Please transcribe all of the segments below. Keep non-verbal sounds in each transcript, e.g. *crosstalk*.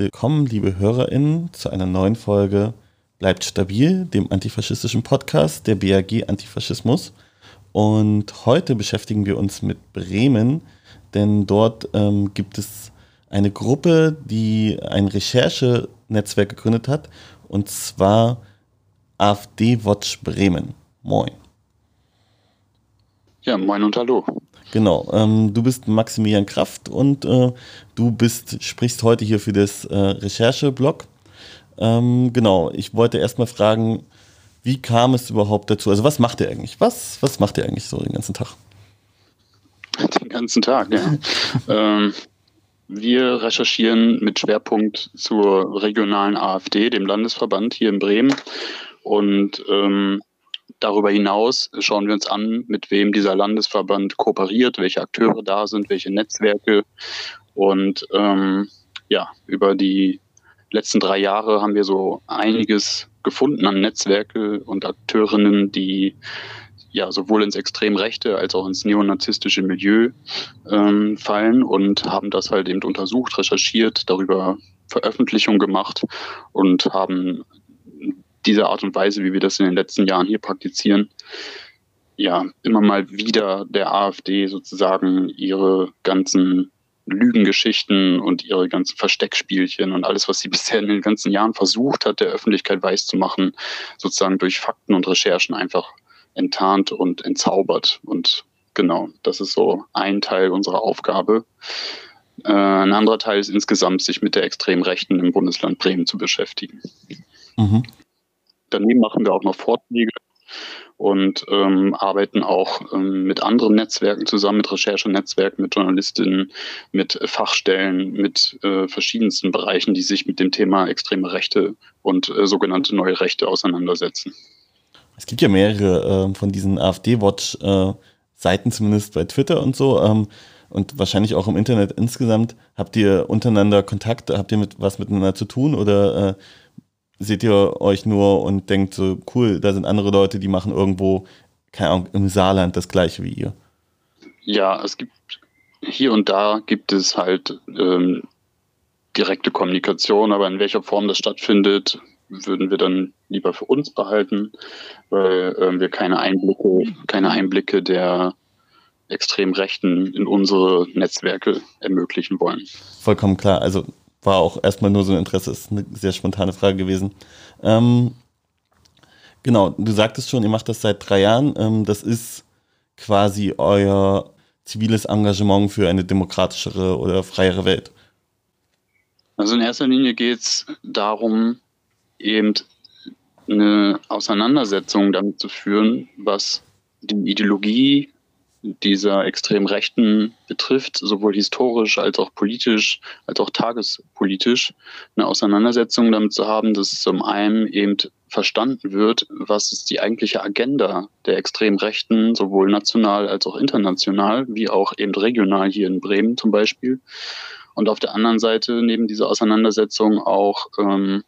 willkommen, liebe HörerInnen, zu einer neuen Folge Bleibt stabil, dem antifaschistischen Podcast der BAG Antifaschismus. Und heute beschäftigen wir uns mit Bremen, denn dort ähm, gibt es eine Gruppe, die ein Recherchenetzwerk gegründet hat, und zwar AfD Watch Bremen. Moin. Ja, moin und hallo. Genau, ähm, du bist Maximilian Kraft und äh, du bist, sprichst heute hier für das äh, Rechercheblog. Ähm, genau, ich wollte erstmal fragen, wie kam es überhaupt dazu? Also was macht ihr eigentlich? Was, was macht ihr eigentlich so den ganzen Tag? Den ganzen Tag, ja. *laughs* ähm, wir recherchieren mit Schwerpunkt zur regionalen AfD, dem Landesverband hier in Bremen. Und ähm, Darüber hinaus schauen wir uns an, mit wem dieser Landesverband kooperiert, welche Akteure da sind, welche Netzwerke. Und ähm, ja, über die letzten drei Jahre haben wir so einiges gefunden an Netzwerke und Akteurinnen, die ja sowohl ins extrem rechte als auch ins neonazistische Milieu ähm, fallen und haben das halt eben untersucht, recherchiert, darüber Veröffentlichungen gemacht und haben diese Art und Weise, wie wir das in den letzten Jahren hier praktizieren, ja, immer mal wieder der AfD sozusagen ihre ganzen Lügengeschichten und ihre ganzen Versteckspielchen und alles, was sie *laughs* bisher in den ganzen Jahren versucht hat, der Öffentlichkeit weiszumachen, sozusagen durch Fakten und Recherchen einfach enttarnt und entzaubert. Und genau, das ist so ein Teil unserer Aufgabe. Äh, ein anderer Teil ist insgesamt, sich mit der Extremrechten im Bundesland Bremen zu beschäftigen. Mhm. Daneben machen wir auch noch Vorträge und ähm, arbeiten auch ähm, mit anderen Netzwerken zusammen, mit Recherchenetzwerken, mit Journalistinnen, mit Fachstellen, mit äh, verschiedensten Bereichen, die sich mit dem Thema extreme Rechte und äh, sogenannte neue Rechte auseinandersetzen. Es gibt ja mehrere äh, von diesen AfD-Watch-Seiten, äh, zumindest bei Twitter und so. Ähm, und wahrscheinlich auch im Internet insgesamt. Habt ihr untereinander Kontakt? Habt ihr mit was miteinander zu tun? Oder äh, seht ihr euch nur und denkt so, cool, da sind andere Leute, die machen irgendwo, keine Ahnung, im Saarland das gleiche wie ihr? Ja, es gibt hier und da gibt es halt ähm, direkte Kommunikation, aber in welcher Form das stattfindet, würden wir dann lieber für uns behalten, weil äh, wir keine Einblicke, keine Einblicke der extrem Rechten in unsere Netzwerke ermöglichen wollen. Vollkommen klar. Also war auch erstmal nur so ein Interesse, ist eine sehr spontane Frage gewesen. Ähm, genau, du sagtest schon, ihr macht das seit drei Jahren. Ähm, das ist quasi euer ziviles Engagement für eine demokratischere oder freiere Welt. Also in erster Linie geht es darum, eben eine Auseinandersetzung damit zu führen, was die Ideologie dieser extrem Rechten betrifft, sowohl historisch als auch politisch, als auch tagespolitisch, eine Auseinandersetzung damit zu haben, dass zum einen eben verstanden wird, was ist die eigentliche Agenda der extrem Rechten, sowohl national als auch international, wie auch eben regional hier in Bremen zum Beispiel. Und auf der anderen Seite neben dieser Auseinandersetzung auch ähm,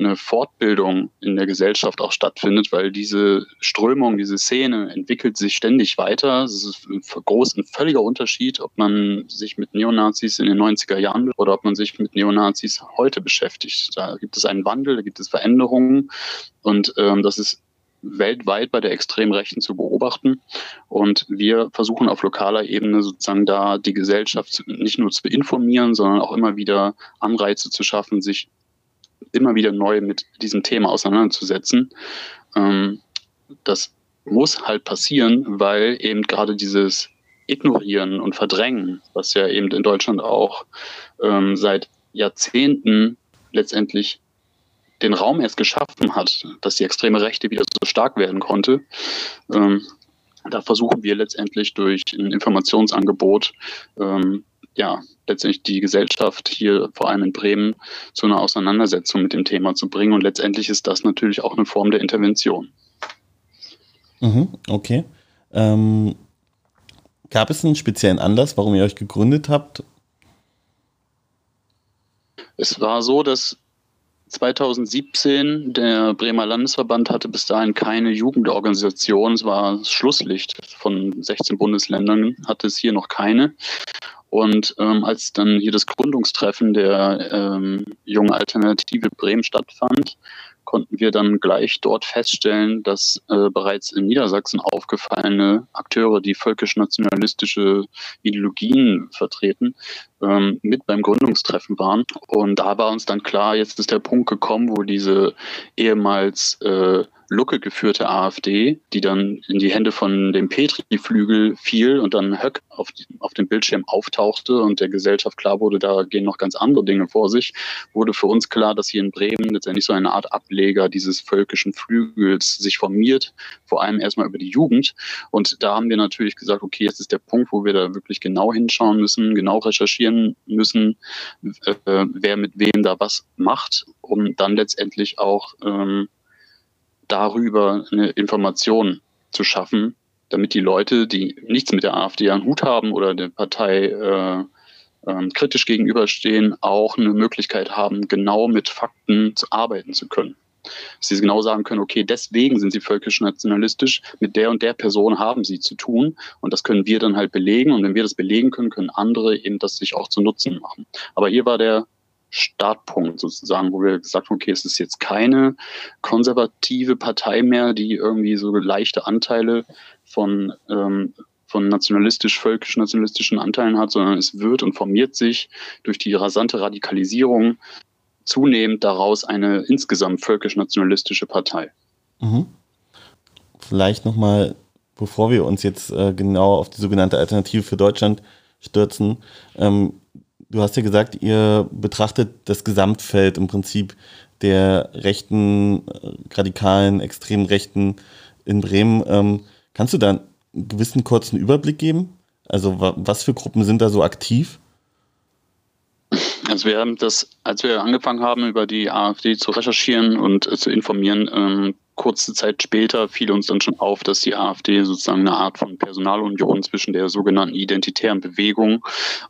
eine Fortbildung in der Gesellschaft auch stattfindet, weil diese Strömung, diese Szene entwickelt sich ständig weiter. Es ist ein, groß, ein völliger Unterschied, ob man sich mit Neonazis in den 90er Jahren oder ob man sich mit Neonazis heute beschäftigt. Da gibt es einen Wandel, da gibt es Veränderungen und ähm, das ist weltweit bei der Extremrechten zu beobachten. Und wir versuchen auf lokaler Ebene sozusagen da die Gesellschaft nicht nur zu informieren, sondern auch immer wieder Anreize zu schaffen, sich immer wieder neu mit diesem Thema auseinanderzusetzen. Ähm, das muss halt passieren, weil eben gerade dieses Ignorieren und Verdrängen, was ja eben in Deutschland auch ähm, seit Jahrzehnten letztendlich den Raum erst geschaffen hat, dass die extreme Rechte wieder so stark werden konnte. Ähm, da versuchen wir letztendlich durch ein Informationsangebot ähm, ja, letztendlich die Gesellschaft hier, vor allem in Bremen, zu einer Auseinandersetzung mit dem Thema zu bringen. Und letztendlich ist das natürlich auch eine Form der Intervention. Mhm, okay. Ähm, gab es einen speziellen Anlass, warum ihr euch gegründet habt? Es war so, dass 2017 der Bremer Landesverband hatte bis dahin keine Jugendorganisation. Es war das Schlusslicht von 16 Bundesländern, hatte es hier noch keine. Und ähm, als dann hier das Gründungstreffen der ähm, jungen Alternative Bremen stattfand, konnten wir dann gleich dort feststellen, dass äh, bereits in Niedersachsen aufgefallene Akteure, die völkisch-nationalistische Ideologien vertreten, ähm, mit beim Gründungstreffen waren. Und da war uns dann klar, jetzt ist der Punkt gekommen, wo diese ehemals äh, Lucke geführte AfD, die dann in die Hände von dem Petri-Flügel fiel und dann Höck auf, auf dem Bildschirm auftauchte und der Gesellschaft klar wurde, da gehen noch ganz andere Dinge vor sich, wurde für uns klar, dass hier in Bremen letztendlich so eine Art Ableger dieses völkischen Flügels sich formiert, vor allem erstmal über die Jugend. Und da haben wir natürlich gesagt, okay, jetzt ist der Punkt, wo wir da wirklich genau hinschauen müssen, genau recherchieren müssen, äh, wer mit wem da was macht, um dann letztendlich auch ähm, darüber eine Information zu schaffen, damit die Leute, die nichts mit der AfD an Hut haben oder der Partei äh, äh, kritisch gegenüberstehen, auch eine Möglichkeit haben, genau mit Fakten zu arbeiten zu können. Dass sie genau sagen können, okay, deswegen sind sie völkisch-nationalistisch, mit der und der Person haben sie zu tun und das können wir dann halt belegen und wenn wir das belegen können, können andere eben das sich auch zu Nutzen machen. Aber hier war der Startpunkt sozusagen, wo wir gesagt haben, okay, es ist jetzt keine konservative Partei mehr, die irgendwie so leichte Anteile von, ähm, von nationalistisch-völkisch-nationalistischen Anteilen hat, sondern es wird und formiert sich durch die rasante Radikalisierung zunehmend daraus eine insgesamt völkisch-nationalistische Partei. Mhm. Vielleicht nochmal, bevor wir uns jetzt äh, genau auf die sogenannte Alternative für Deutschland stürzen, ähm, du hast ja gesagt, ihr betrachtet das Gesamtfeld im Prinzip der rechten, äh, radikalen, extremen Rechten in Bremen. Ähm, kannst du da einen gewissen kurzen Überblick geben? Also was für Gruppen sind da so aktiv? Also wir haben das, als wir angefangen haben, über die AfD zu recherchieren und äh, zu informieren, ähm, kurze Zeit später fiel uns dann schon auf, dass die AfD sozusagen eine Art von Personalunion zwischen der sogenannten identitären Bewegung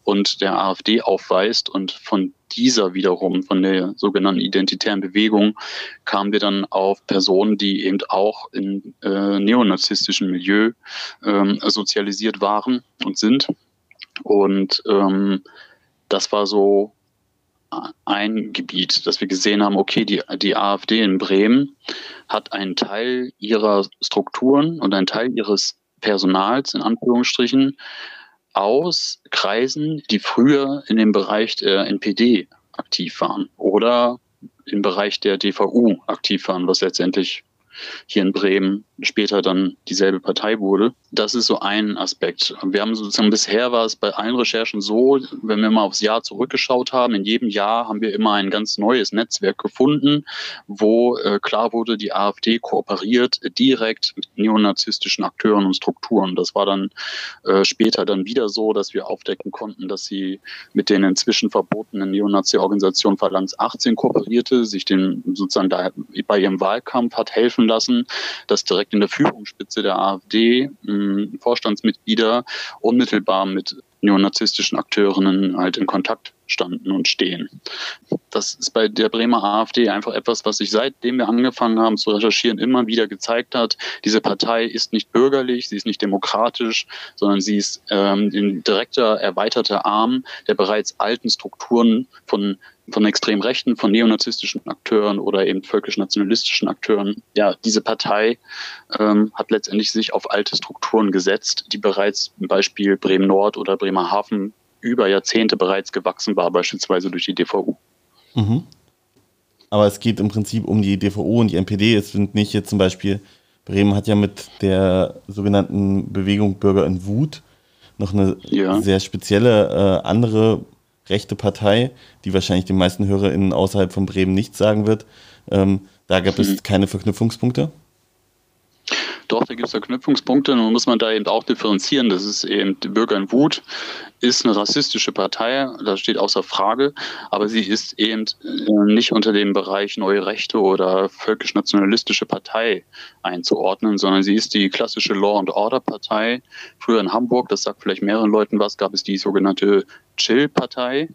und der AfD aufweist. Und von dieser wiederum, von der sogenannten identitären Bewegung, kamen wir dann auf Personen, die eben auch in äh, neonazistischen Milieu ähm, sozialisiert waren und sind. Und ähm, das war so ein Gebiet, dass wir gesehen haben, okay, die, die AfD in Bremen hat einen Teil ihrer Strukturen und einen Teil ihres Personals in Anführungsstrichen aus Kreisen, die früher in dem Bereich der NPD aktiv waren oder im Bereich der DVU aktiv waren, was letztendlich hier in Bremen später dann dieselbe Partei wurde. Das ist so ein Aspekt. Wir haben sozusagen bisher war es bei allen Recherchen so, wenn wir mal aufs Jahr zurückgeschaut haben, in jedem Jahr haben wir immer ein ganz neues Netzwerk gefunden, wo äh, klar wurde, die AfD kooperiert direkt mit neonazistischen Akteuren und Strukturen. Das war dann äh, später dann wieder so, dass wir aufdecken konnten, dass sie mit den inzwischen verbotenen Neonazi-Organisation Phalanx 18 kooperierte, sich den sozusagen da bei ihrem Wahlkampf hat helfen lassen, dass direkt in der Führungsspitze der AfD hm, Vorstandsmitglieder unmittelbar mit neonazistischen Akteurinnen halt in Kontakt standen und stehen. Das ist bei der Bremer AfD einfach etwas, was sich seitdem wir angefangen haben zu recherchieren immer wieder gezeigt hat. Diese Partei ist nicht bürgerlich, sie ist nicht demokratisch, sondern sie ist ähm, ein direkter, erweiterter Arm der bereits alten Strukturen von von extrem rechten, von neonazistischen Akteuren oder eben völkisch-nationalistischen Akteuren. Ja, diese Partei ähm, hat letztendlich sich auf alte Strukturen gesetzt, die bereits im Beispiel Bremen Nord oder Bremerhaven über Jahrzehnte bereits gewachsen war, beispielsweise durch die DVU. Mhm. Aber es geht im Prinzip um die DVU und die NPD. Es sind nicht jetzt zum Beispiel, Bremen hat ja mit der sogenannten Bewegung Bürger in Wut noch eine ja. sehr spezielle äh, andere rechte Partei, die wahrscheinlich den meisten HörerInnen außerhalb von Bremen nichts sagen wird. Ähm, da gab mhm. es keine Verknüpfungspunkte. Doch, da gibt es Verknüpfungspunkte. Nun muss man da eben auch differenzieren. Das ist eben die Bürger in Wut ist eine rassistische Partei, das steht außer Frage, aber sie ist eben äh, nicht unter dem Bereich Neue Rechte oder völkisch-nationalistische Partei einzuordnen, sondern sie ist die klassische Law and Order Partei. Früher in Hamburg, das sagt vielleicht mehreren Leuten was, gab es die sogenannte Chill-Partei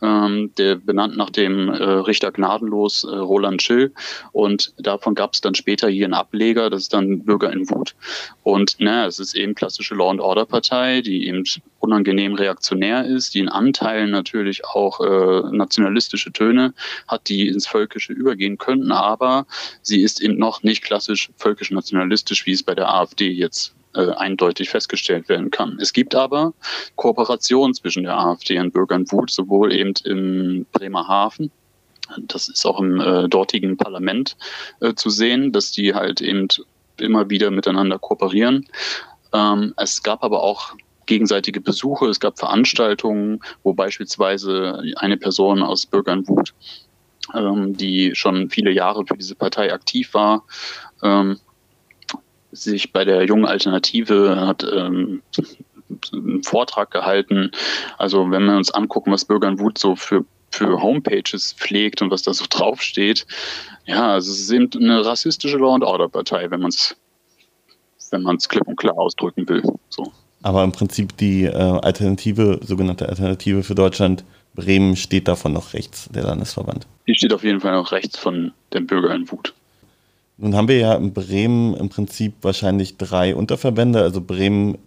der benannt nach dem äh, Richter gnadenlos äh, Roland Schill. Und davon gab es dann später hier einen Ableger, das ist dann Bürger in Wut. Und na, es ist eben klassische Law and Order Partei, die eben unangenehm reaktionär ist, die in Anteilen natürlich auch äh, nationalistische Töne hat, die ins Völkische übergehen könnten, aber sie ist eben noch nicht klassisch völkisch-nationalistisch, wie es bei der AfD jetzt äh, eindeutig festgestellt werden kann. Es gibt aber Kooperationen zwischen der AfD und Bürgern Wut, sowohl eben in Bremerhaven, das ist auch im äh, dortigen Parlament äh, zu sehen, dass die halt eben immer wieder miteinander kooperieren. Ähm, es gab aber auch gegenseitige Besuche, es gab Veranstaltungen, wo beispielsweise eine Person aus Bürgern Wut, ähm, die schon viele Jahre für diese Partei aktiv war, ähm, sich bei der jungen Alternative hat ähm, einen Vortrag gehalten. Also wenn wir uns angucken, was Bürgern Wut so für für Homepages pflegt und was da so *laughs* draufsteht. Ja, also es ist eben eine rassistische Law and Order Partei, wenn man es wenn man es klipp und klar ausdrücken will. So. Aber im Prinzip die äh, Alternative, sogenannte Alternative für Deutschland, Bremen steht davon noch rechts, der Landesverband. Die steht auf jeden Fall noch rechts von den Bürgern in Wut. Nun haben wir ja in Bremen im Prinzip wahrscheinlich drei Unterverbände. Also Bremen,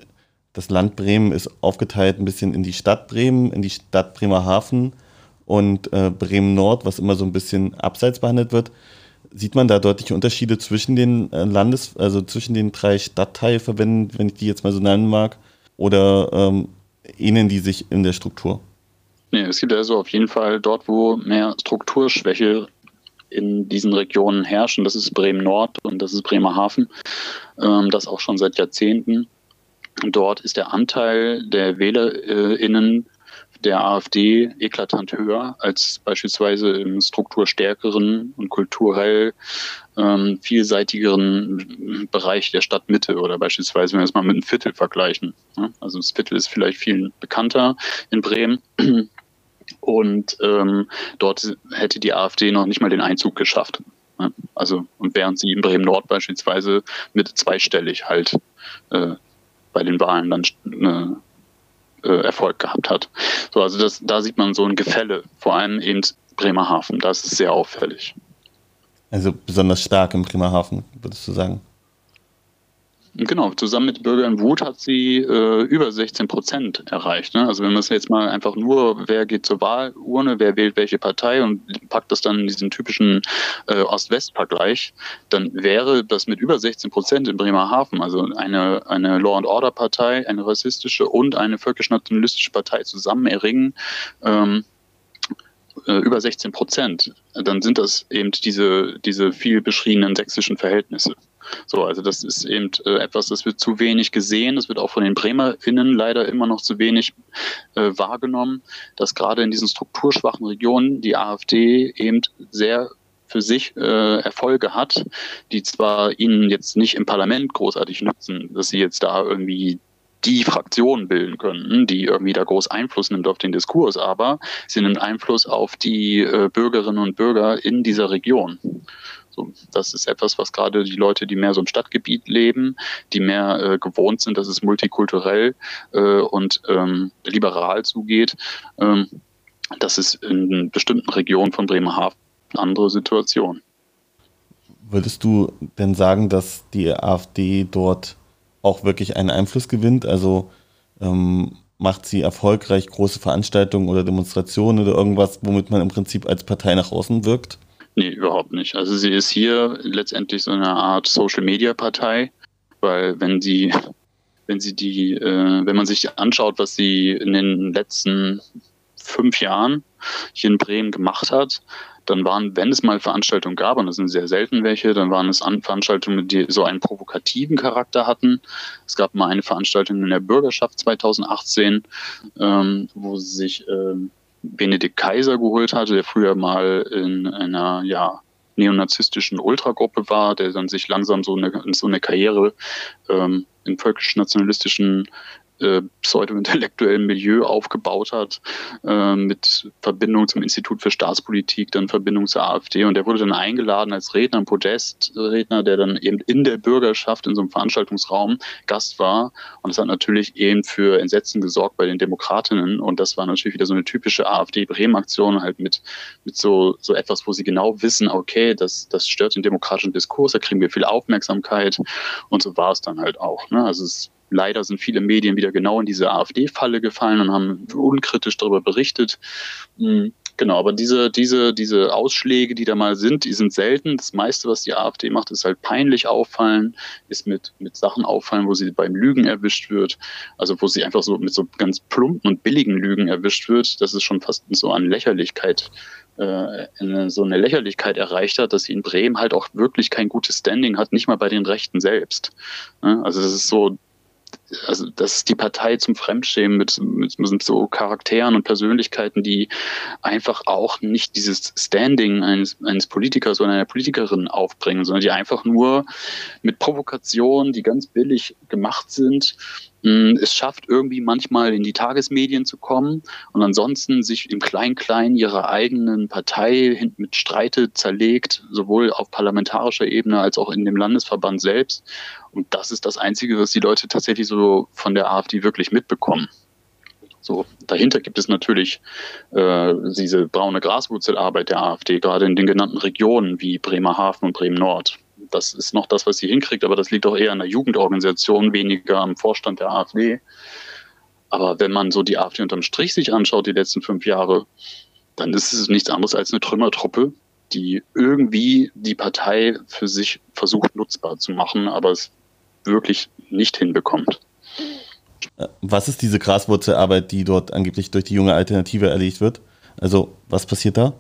das Land Bremen ist aufgeteilt ein bisschen in die Stadt Bremen, in die Stadt Bremerhaven und äh, Bremen Nord, was immer so ein bisschen abseits behandelt wird. Sieht man da deutliche Unterschiede zwischen den äh, Landes-, also zwischen den drei Stadtteilverbänden, wenn ich die jetzt mal so nennen mag, oder ähm, ähneln die sich in der Struktur? Nee, es gibt also auf jeden Fall dort, wo mehr Strukturschwäche in diesen Regionen herrschen. Das ist Bremen Nord und das ist Bremerhaven. Ähm, das auch schon seit Jahrzehnten. Dort ist der Anteil der WählerInnen der AfD eklatant höher als beispielsweise im strukturstärkeren und kulturell ähm, vielseitigeren Bereich der Stadtmitte oder beispielsweise, wenn wir es mal mit einem Viertel vergleichen. Ne? Also das Viertel ist vielleicht viel bekannter in Bremen und ähm, dort hätte die AfD noch nicht mal den Einzug geschafft. Ne? Also, und während sie in Bremen Nord beispielsweise mit zweistellig halt äh, bei den Wahlen dann äh, äh, Erfolg gehabt hat. So, also das, da sieht man so ein Gefälle, vor allem eben Bremerhaven, da ist sehr auffällig. Also besonders stark im Bremerhaven, würdest du sagen? Genau, zusammen mit Bürgern Wut hat sie äh, über 16 Prozent erreicht. Ne? Also wenn man es jetzt mal einfach nur, wer geht zur Wahlurne, wer wählt welche Partei und packt das dann in diesen typischen äh, Ost-West-Vergleich, dann wäre das mit über 16 Prozent in Bremerhaven, also eine, eine Law-and-Order-Partei, eine rassistische und eine völkisch-nationalistische Partei zusammen erringen, ähm, äh, über 16 Prozent, dann sind das eben diese, diese viel beschriebenen sächsischen Verhältnisse. So, also das ist eben äh, etwas, das wird zu wenig gesehen. Das wird auch von den BremerInnen leider immer noch zu wenig äh, wahrgenommen, dass gerade in diesen strukturschwachen Regionen die AfD eben sehr für sich äh, Erfolge hat, die zwar ihnen jetzt nicht im Parlament großartig nützen, dass sie jetzt da irgendwie die Fraktion bilden können, die irgendwie da groß Einfluss nimmt auf den Diskurs, aber sie nimmt Einfluss auf die äh, Bürgerinnen und Bürger in dieser Region. Das ist etwas, was gerade die Leute, die mehr so im Stadtgebiet leben, die mehr äh, gewohnt sind, dass es multikulturell äh, und ähm, liberal zugeht, ähm, das ist in bestimmten Regionen von Bremerhaven eine andere Situation. Würdest du denn sagen, dass die AfD dort auch wirklich einen Einfluss gewinnt? Also ähm, macht sie erfolgreich große Veranstaltungen oder Demonstrationen oder irgendwas, womit man im Prinzip als Partei nach außen wirkt? Nee, überhaupt nicht. Also sie ist hier letztendlich so eine Art Social-Media-Partei, weil wenn sie, wenn sie die, äh, wenn man sich anschaut, was sie in den letzten fünf Jahren hier in Bremen gemacht hat, dann waren, wenn es mal Veranstaltungen gab, und das sind sehr selten welche, dann waren es Veranstaltungen, die so einen provokativen Charakter hatten. Es gab mal eine Veranstaltung in der Bürgerschaft 2018, ähm, wo sich ähm, Benedikt Kaiser geholt hatte, der früher mal in einer ja, neonazistischen Ultragruppe war, der dann sich langsam so eine, so eine Karriere ähm, in völkisch-nationalistischen äh, pseudo-intellektuellen Milieu aufgebaut hat, äh, mit Verbindung zum Institut für Staatspolitik, dann Verbindung zur AfD. Und der wurde dann eingeladen als Redner, ein Podestredner, der dann eben in der Bürgerschaft in so einem Veranstaltungsraum Gast war. Und das hat natürlich eben für Entsetzen gesorgt bei den Demokratinnen. Und das war natürlich wieder so eine typische AfD-Bremen-Aktion, halt mit, mit so, so etwas, wo sie genau wissen, okay, das, das stört den demokratischen Diskurs, da kriegen wir viel Aufmerksamkeit. Und so war es dann halt auch. Ne? Also es leider sind viele Medien wieder genau in diese AfD-Falle gefallen und haben unkritisch darüber berichtet. Hm, genau, aber diese, diese, diese Ausschläge, die da mal sind, die sind selten. Das meiste, was die AfD macht, ist halt peinlich auffallen, ist mit, mit Sachen auffallen, wo sie beim Lügen erwischt wird. Also wo sie einfach so mit so ganz plumpen und billigen Lügen erwischt wird. Das ist schon fast so an Lächerlichkeit äh, so eine Lächerlichkeit erreicht hat, dass sie in Bremen halt auch wirklich kein gutes Standing hat, nicht mal bei den Rechten selbst. Also das ist so also das ist die Partei zum Fremdschämen mit, mit, mit, so Charakteren und Persönlichkeiten, die einfach auch nicht dieses Standing eines, eines Politikers oder einer Politikerin aufbringen, sondern die einfach nur mit Provokationen, die ganz billig gemacht sind, es schafft irgendwie manchmal in die Tagesmedien zu kommen und ansonsten sich im Klein-Klein ihrer eigenen Partei mit Streite zerlegt, sowohl auf parlamentarischer Ebene als auch in dem Landesverband selbst. Und das ist das Einzige, was die Leute tatsächlich so von der AfD wirklich mitbekommen. So, dahinter gibt es natürlich äh, diese braune Graswurzelarbeit der AfD, gerade in den genannten Regionen wie Bremerhaven und Bremen-Nord das ist noch das, was sie hinkriegt, aber das liegt auch eher an der Jugendorganisation, weniger am Vorstand der AfD. Aber wenn man so die AfD unterm Strich sich anschaut, die letzten fünf Jahre, dann ist es nichts anderes als eine Trümmertruppe, die irgendwie die Partei für sich versucht nutzbar zu machen, aber es wirklich nicht hinbekommt. Was ist diese Graswurzelarbeit, die dort angeblich durch die junge Alternative erlegt wird? Also was passiert da?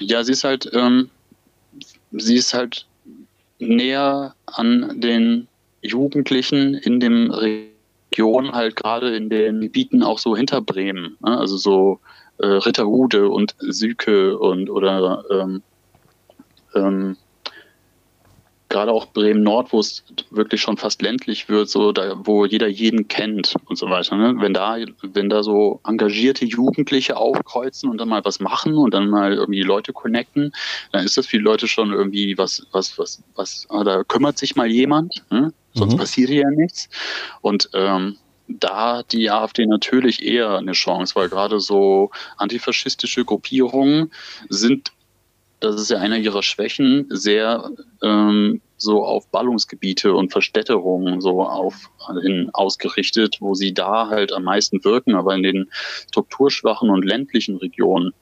Ja, sie ist halt ähm, sie ist halt näher an den Jugendlichen in dem Region, halt gerade in den Gebieten auch so hinter Bremen, ne? also so äh, Ritterhude und Süke und oder ähm, ähm, gerade auch Bremen-Nord, wo es wirklich schon fast ländlich wird, so da, wo jeder jeden kennt und so weiter. Ne? Wenn da, wenn da so engagierte Jugendliche aufkreuzen und dann mal was machen und dann mal irgendwie Leute connecten, dann ist das für die Leute schon irgendwie was, was, was, was, ah, da kümmert sich mal jemand, ne? sonst mhm. passiert ja nichts. Und ähm, da hat die AfD natürlich eher eine Chance, weil gerade so antifaschistische Gruppierungen sind das ist ja einer ihrer Schwächen, sehr ähm, so auf Ballungsgebiete und Verstädterungen so auf hin ausgerichtet, wo sie da halt am meisten wirken, aber in den strukturschwachen und ländlichen Regionen,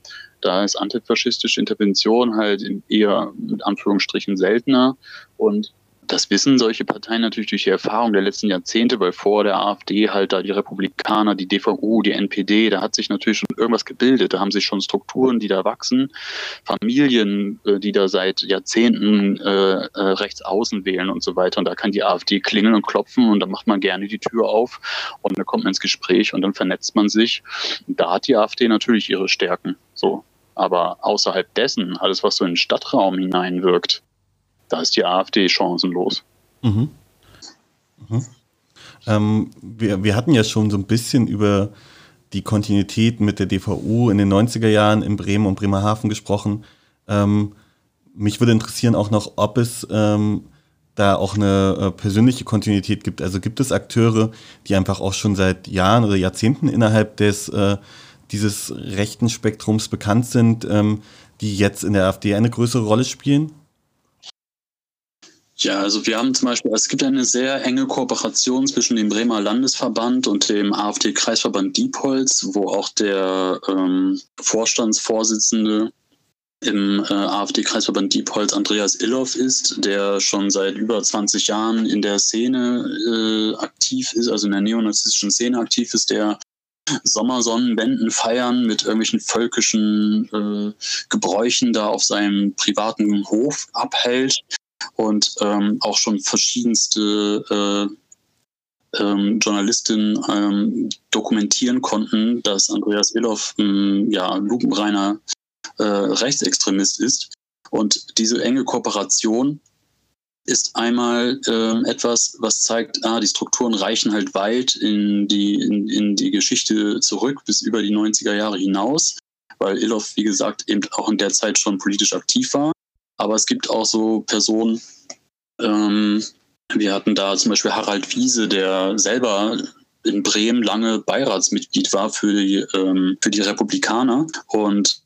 da ist antifaschistische Intervention halt eher mit Anführungsstrichen seltener. Und das wissen solche Parteien natürlich durch die Erfahrung der letzten Jahrzehnte, weil vor der AfD halt da die Republikaner, die DVU, die NPD, da hat sich natürlich schon irgendwas gebildet. Da haben sich schon Strukturen, die da wachsen, Familien, äh, die da seit Jahrzehnten äh, äh, rechts außen wählen und so weiter. Und da kann die AfD klingeln und klopfen und dann macht man gerne die Tür auf und dann kommt man ins Gespräch und dann vernetzt man sich. Da hat die AfD natürlich ihre Stärken. So. Aber außerhalb dessen, alles, was so in den Stadtraum hineinwirkt, da ist die AfD chancenlos. Mhm. Mhm. Ähm, wir, wir hatten ja schon so ein bisschen über die Kontinuität mit der DVU in den 90er Jahren in Bremen und Bremerhaven gesprochen. Ähm, mich würde interessieren auch noch, ob es ähm, da auch eine äh, persönliche Kontinuität gibt. Also gibt es Akteure, die einfach auch schon seit Jahren oder Jahrzehnten innerhalb des äh, dieses rechten Spektrums bekannt sind, ähm, die jetzt in der AfD eine größere Rolle spielen? Ja, also wir haben zum Beispiel, es gibt eine sehr enge Kooperation zwischen dem Bremer Landesverband und dem AfD-Kreisverband Diepholz, wo auch der ähm, Vorstandsvorsitzende im äh, AfD-Kreisverband Diepholz Andreas Illoff ist, der schon seit über 20 Jahren in der Szene äh, aktiv ist, also in der neonazistischen Szene aktiv ist, der Sommersonnenwänden feiern mit irgendwelchen völkischen äh, Gebräuchen da auf seinem privaten Hof abhält und ähm, auch schon verschiedenste äh, ähm, Journalistinnen ähm, dokumentieren konnten, dass Andreas Illoff ein ja, lupenreiner äh, Rechtsextremist ist. Und diese enge Kooperation ist einmal äh, etwas, was zeigt, ah, die Strukturen reichen halt weit in die, in, in die Geschichte zurück, bis über die 90er Jahre hinaus, weil Illoff, wie gesagt, eben auch in der Zeit schon politisch aktiv war. Aber es gibt auch so Personen, ähm, wir hatten da zum Beispiel Harald Wiese, der selber in Bremen lange Beiratsmitglied war für die, ähm, für die Republikaner und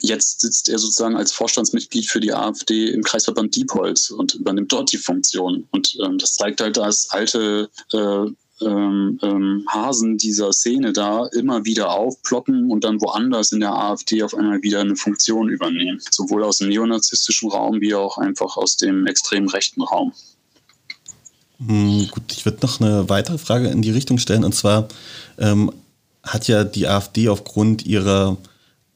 Jetzt sitzt er sozusagen als Vorstandsmitglied für die AfD im Kreisverband Diepholz und übernimmt dort die Funktion. Und ähm, das zeigt halt, dass alte äh, ähm, ähm, Hasen dieser Szene da immer wieder aufploppen und dann woanders in der AfD auf einmal wieder eine Funktion übernehmen. Sowohl aus dem neonazistischen Raum wie auch einfach aus dem extrem rechten Raum. Hm, gut, ich würde noch eine weitere Frage in die Richtung stellen. Und zwar ähm, hat ja die AfD aufgrund ihrer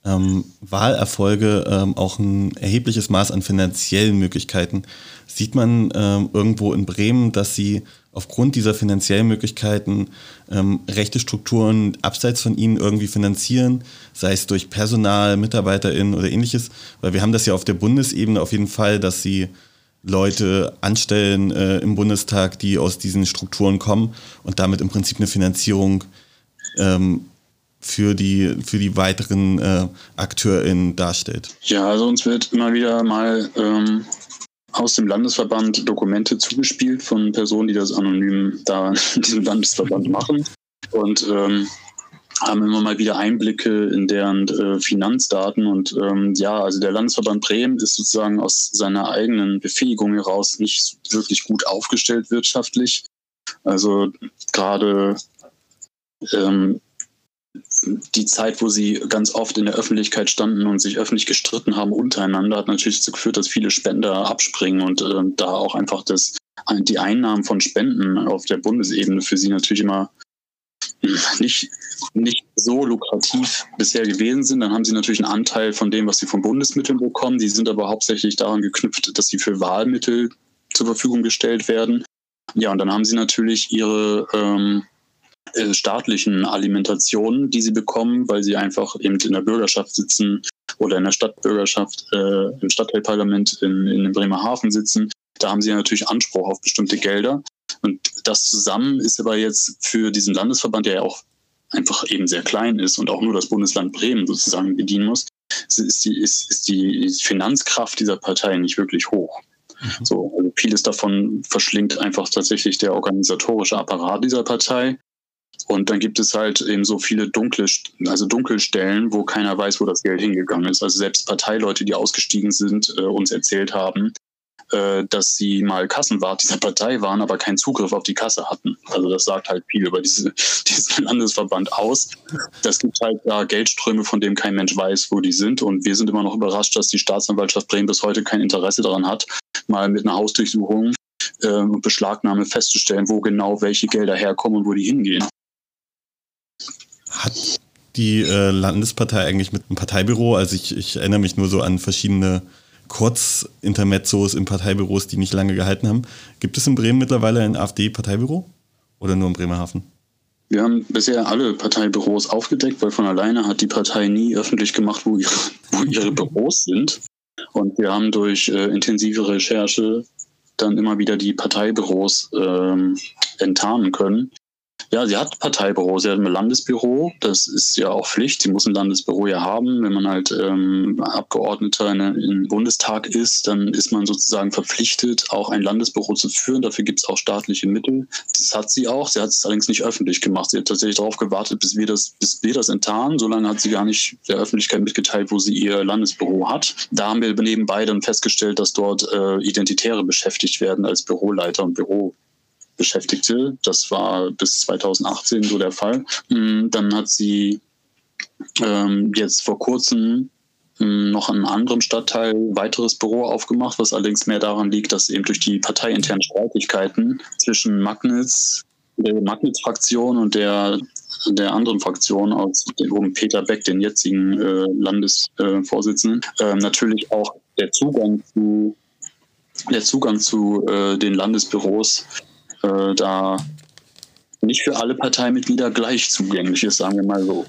ähm, Wahlerfolge ähm, auch ein erhebliches Maß an finanziellen Möglichkeiten. Sieht man ähm, irgendwo in Bremen, dass sie aufgrund dieser finanziellen Möglichkeiten ähm, rechte Strukturen abseits von ihnen irgendwie finanzieren, sei es durch Personal, MitarbeiterInnen oder ähnliches? Weil wir haben das ja auf der Bundesebene auf jeden Fall, dass sie Leute anstellen äh, im Bundestag, die aus diesen Strukturen kommen und damit im Prinzip eine Finanzierung ähm, für die, für die weiteren äh, AkteurInnen darstellt? Ja, also uns wird immer wieder mal ähm, aus dem Landesverband Dokumente zugespielt von Personen, die das anonym da in diesem Landesverband machen. Und ähm, haben immer mal wieder Einblicke in deren äh, Finanzdaten. Und ähm, ja, also der Landesverband Bremen ist sozusagen aus seiner eigenen Befähigung heraus nicht wirklich gut aufgestellt wirtschaftlich. Also gerade ähm, die Zeit, wo sie ganz oft in der Öffentlichkeit standen und sich öffentlich gestritten haben untereinander, hat natürlich dazu geführt, dass viele Spender abspringen und äh, da auch einfach das, die Einnahmen von Spenden auf der Bundesebene für sie natürlich immer nicht, nicht so lukrativ bisher gewesen sind. Dann haben sie natürlich einen Anteil von dem, was sie von Bundesmitteln bekommen. Die sind aber hauptsächlich daran geknüpft, dass sie für Wahlmittel zur Verfügung gestellt werden. Ja, und dann haben sie natürlich ihre ähm, äh, staatlichen Alimentationen, die sie bekommen, weil sie einfach eben in der Bürgerschaft sitzen oder in der Stadtbürgerschaft, äh, im Stadtteilparlament in, in Bremerhaven sitzen. Da haben sie natürlich Anspruch auf bestimmte Gelder. Und das zusammen ist aber jetzt für diesen Landesverband, der ja auch einfach eben sehr klein ist und auch nur das Bundesland Bremen sozusagen bedienen muss, ist die, ist, ist die Finanzkraft dieser Partei nicht wirklich hoch. Mhm. So, also vieles davon verschlingt einfach tatsächlich der organisatorische Apparat dieser Partei. Und dann gibt es halt eben so viele dunkle, also Dunkelstellen, wo keiner weiß, wo das Geld hingegangen ist. Also selbst Parteileute, die ausgestiegen sind, äh, uns erzählt haben, äh, dass sie mal Kassenwart dieser *laughs* Partei waren, aber keinen Zugriff auf die Kasse hatten. Also das sagt halt viel über diese, *laughs* diesen Landesverband aus. Das gibt halt da Geldströme, von denen kein Mensch weiß, wo die sind. Und wir sind immer noch überrascht, dass die Staatsanwaltschaft Bremen bis heute kein Interesse daran hat, mal mit einer Hausdurchsuchung äh, und Beschlagnahme festzustellen, wo genau welche Gelder herkommen und wo die hingehen. Die äh, Landespartei eigentlich mit einem Parteibüro, also ich, ich erinnere mich nur so an verschiedene Kurzintermezzos in Parteibüros, die nicht lange gehalten haben. Gibt es in Bremen mittlerweile ein AfD-Parteibüro oder nur in Bremerhaven? Wir haben bisher alle Parteibüros aufgedeckt, weil von alleine hat die Partei nie öffentlich gemacht, wo ihre, *laughs* wo ihre Büros sind. Und wir haben durch äh, intensive Recherche dann immer wieder die Parteibüros ähm, enttarnen können. Ja, sie hat Parteibüro, sie hat ein Landesbüro, das ist ja auch Pflicht, sie muss ein Landesbüro ja haben. Wenn man halt ähm, Abgeordneter in, im Bundestag ist, dann ist man sozusagen verpflichtet, auch ein Landesbüro zu führen. Dafür gibt es auch staatliche Mittel. Das hat sie auch, sie hat es allerdings nicht öffentlich gemacht. Sie hat tatsächlich darauf gewartet, bis wir das, bis wir das enttarnen. Solange hat sie gar nicht der Öffentlichkeit mitgeteilt, wo sie ihr Landesbüro hat. Da haben wir nebenbei dann festgestellt, dass dort äh, Identitäre beschäftigt werden als Büroleiter und Büro. Beschäftigte. Das war bis 2018 so der Fall. Mm, dann hat sie ähm, jetzt vor kurzem mm, noch an einem anderen Stadtteil weiteres Büro aufgemacht, was allerdings mehr daran liegt, dass eben durch die parteiinternen Streitigkeiten zwischen Magnitz, der Magnitz-Fraktion und der, der anderen Fraktion aus dem Peter Beck, den jetzigen äh, Landesvorsitzenden, äh, natürlich auch der Zugang zu der Zugang zu äh, den Landesbüros äh, da nicht für alle Parteimitglieder gleich zugänglich ist, sagen wir mal so.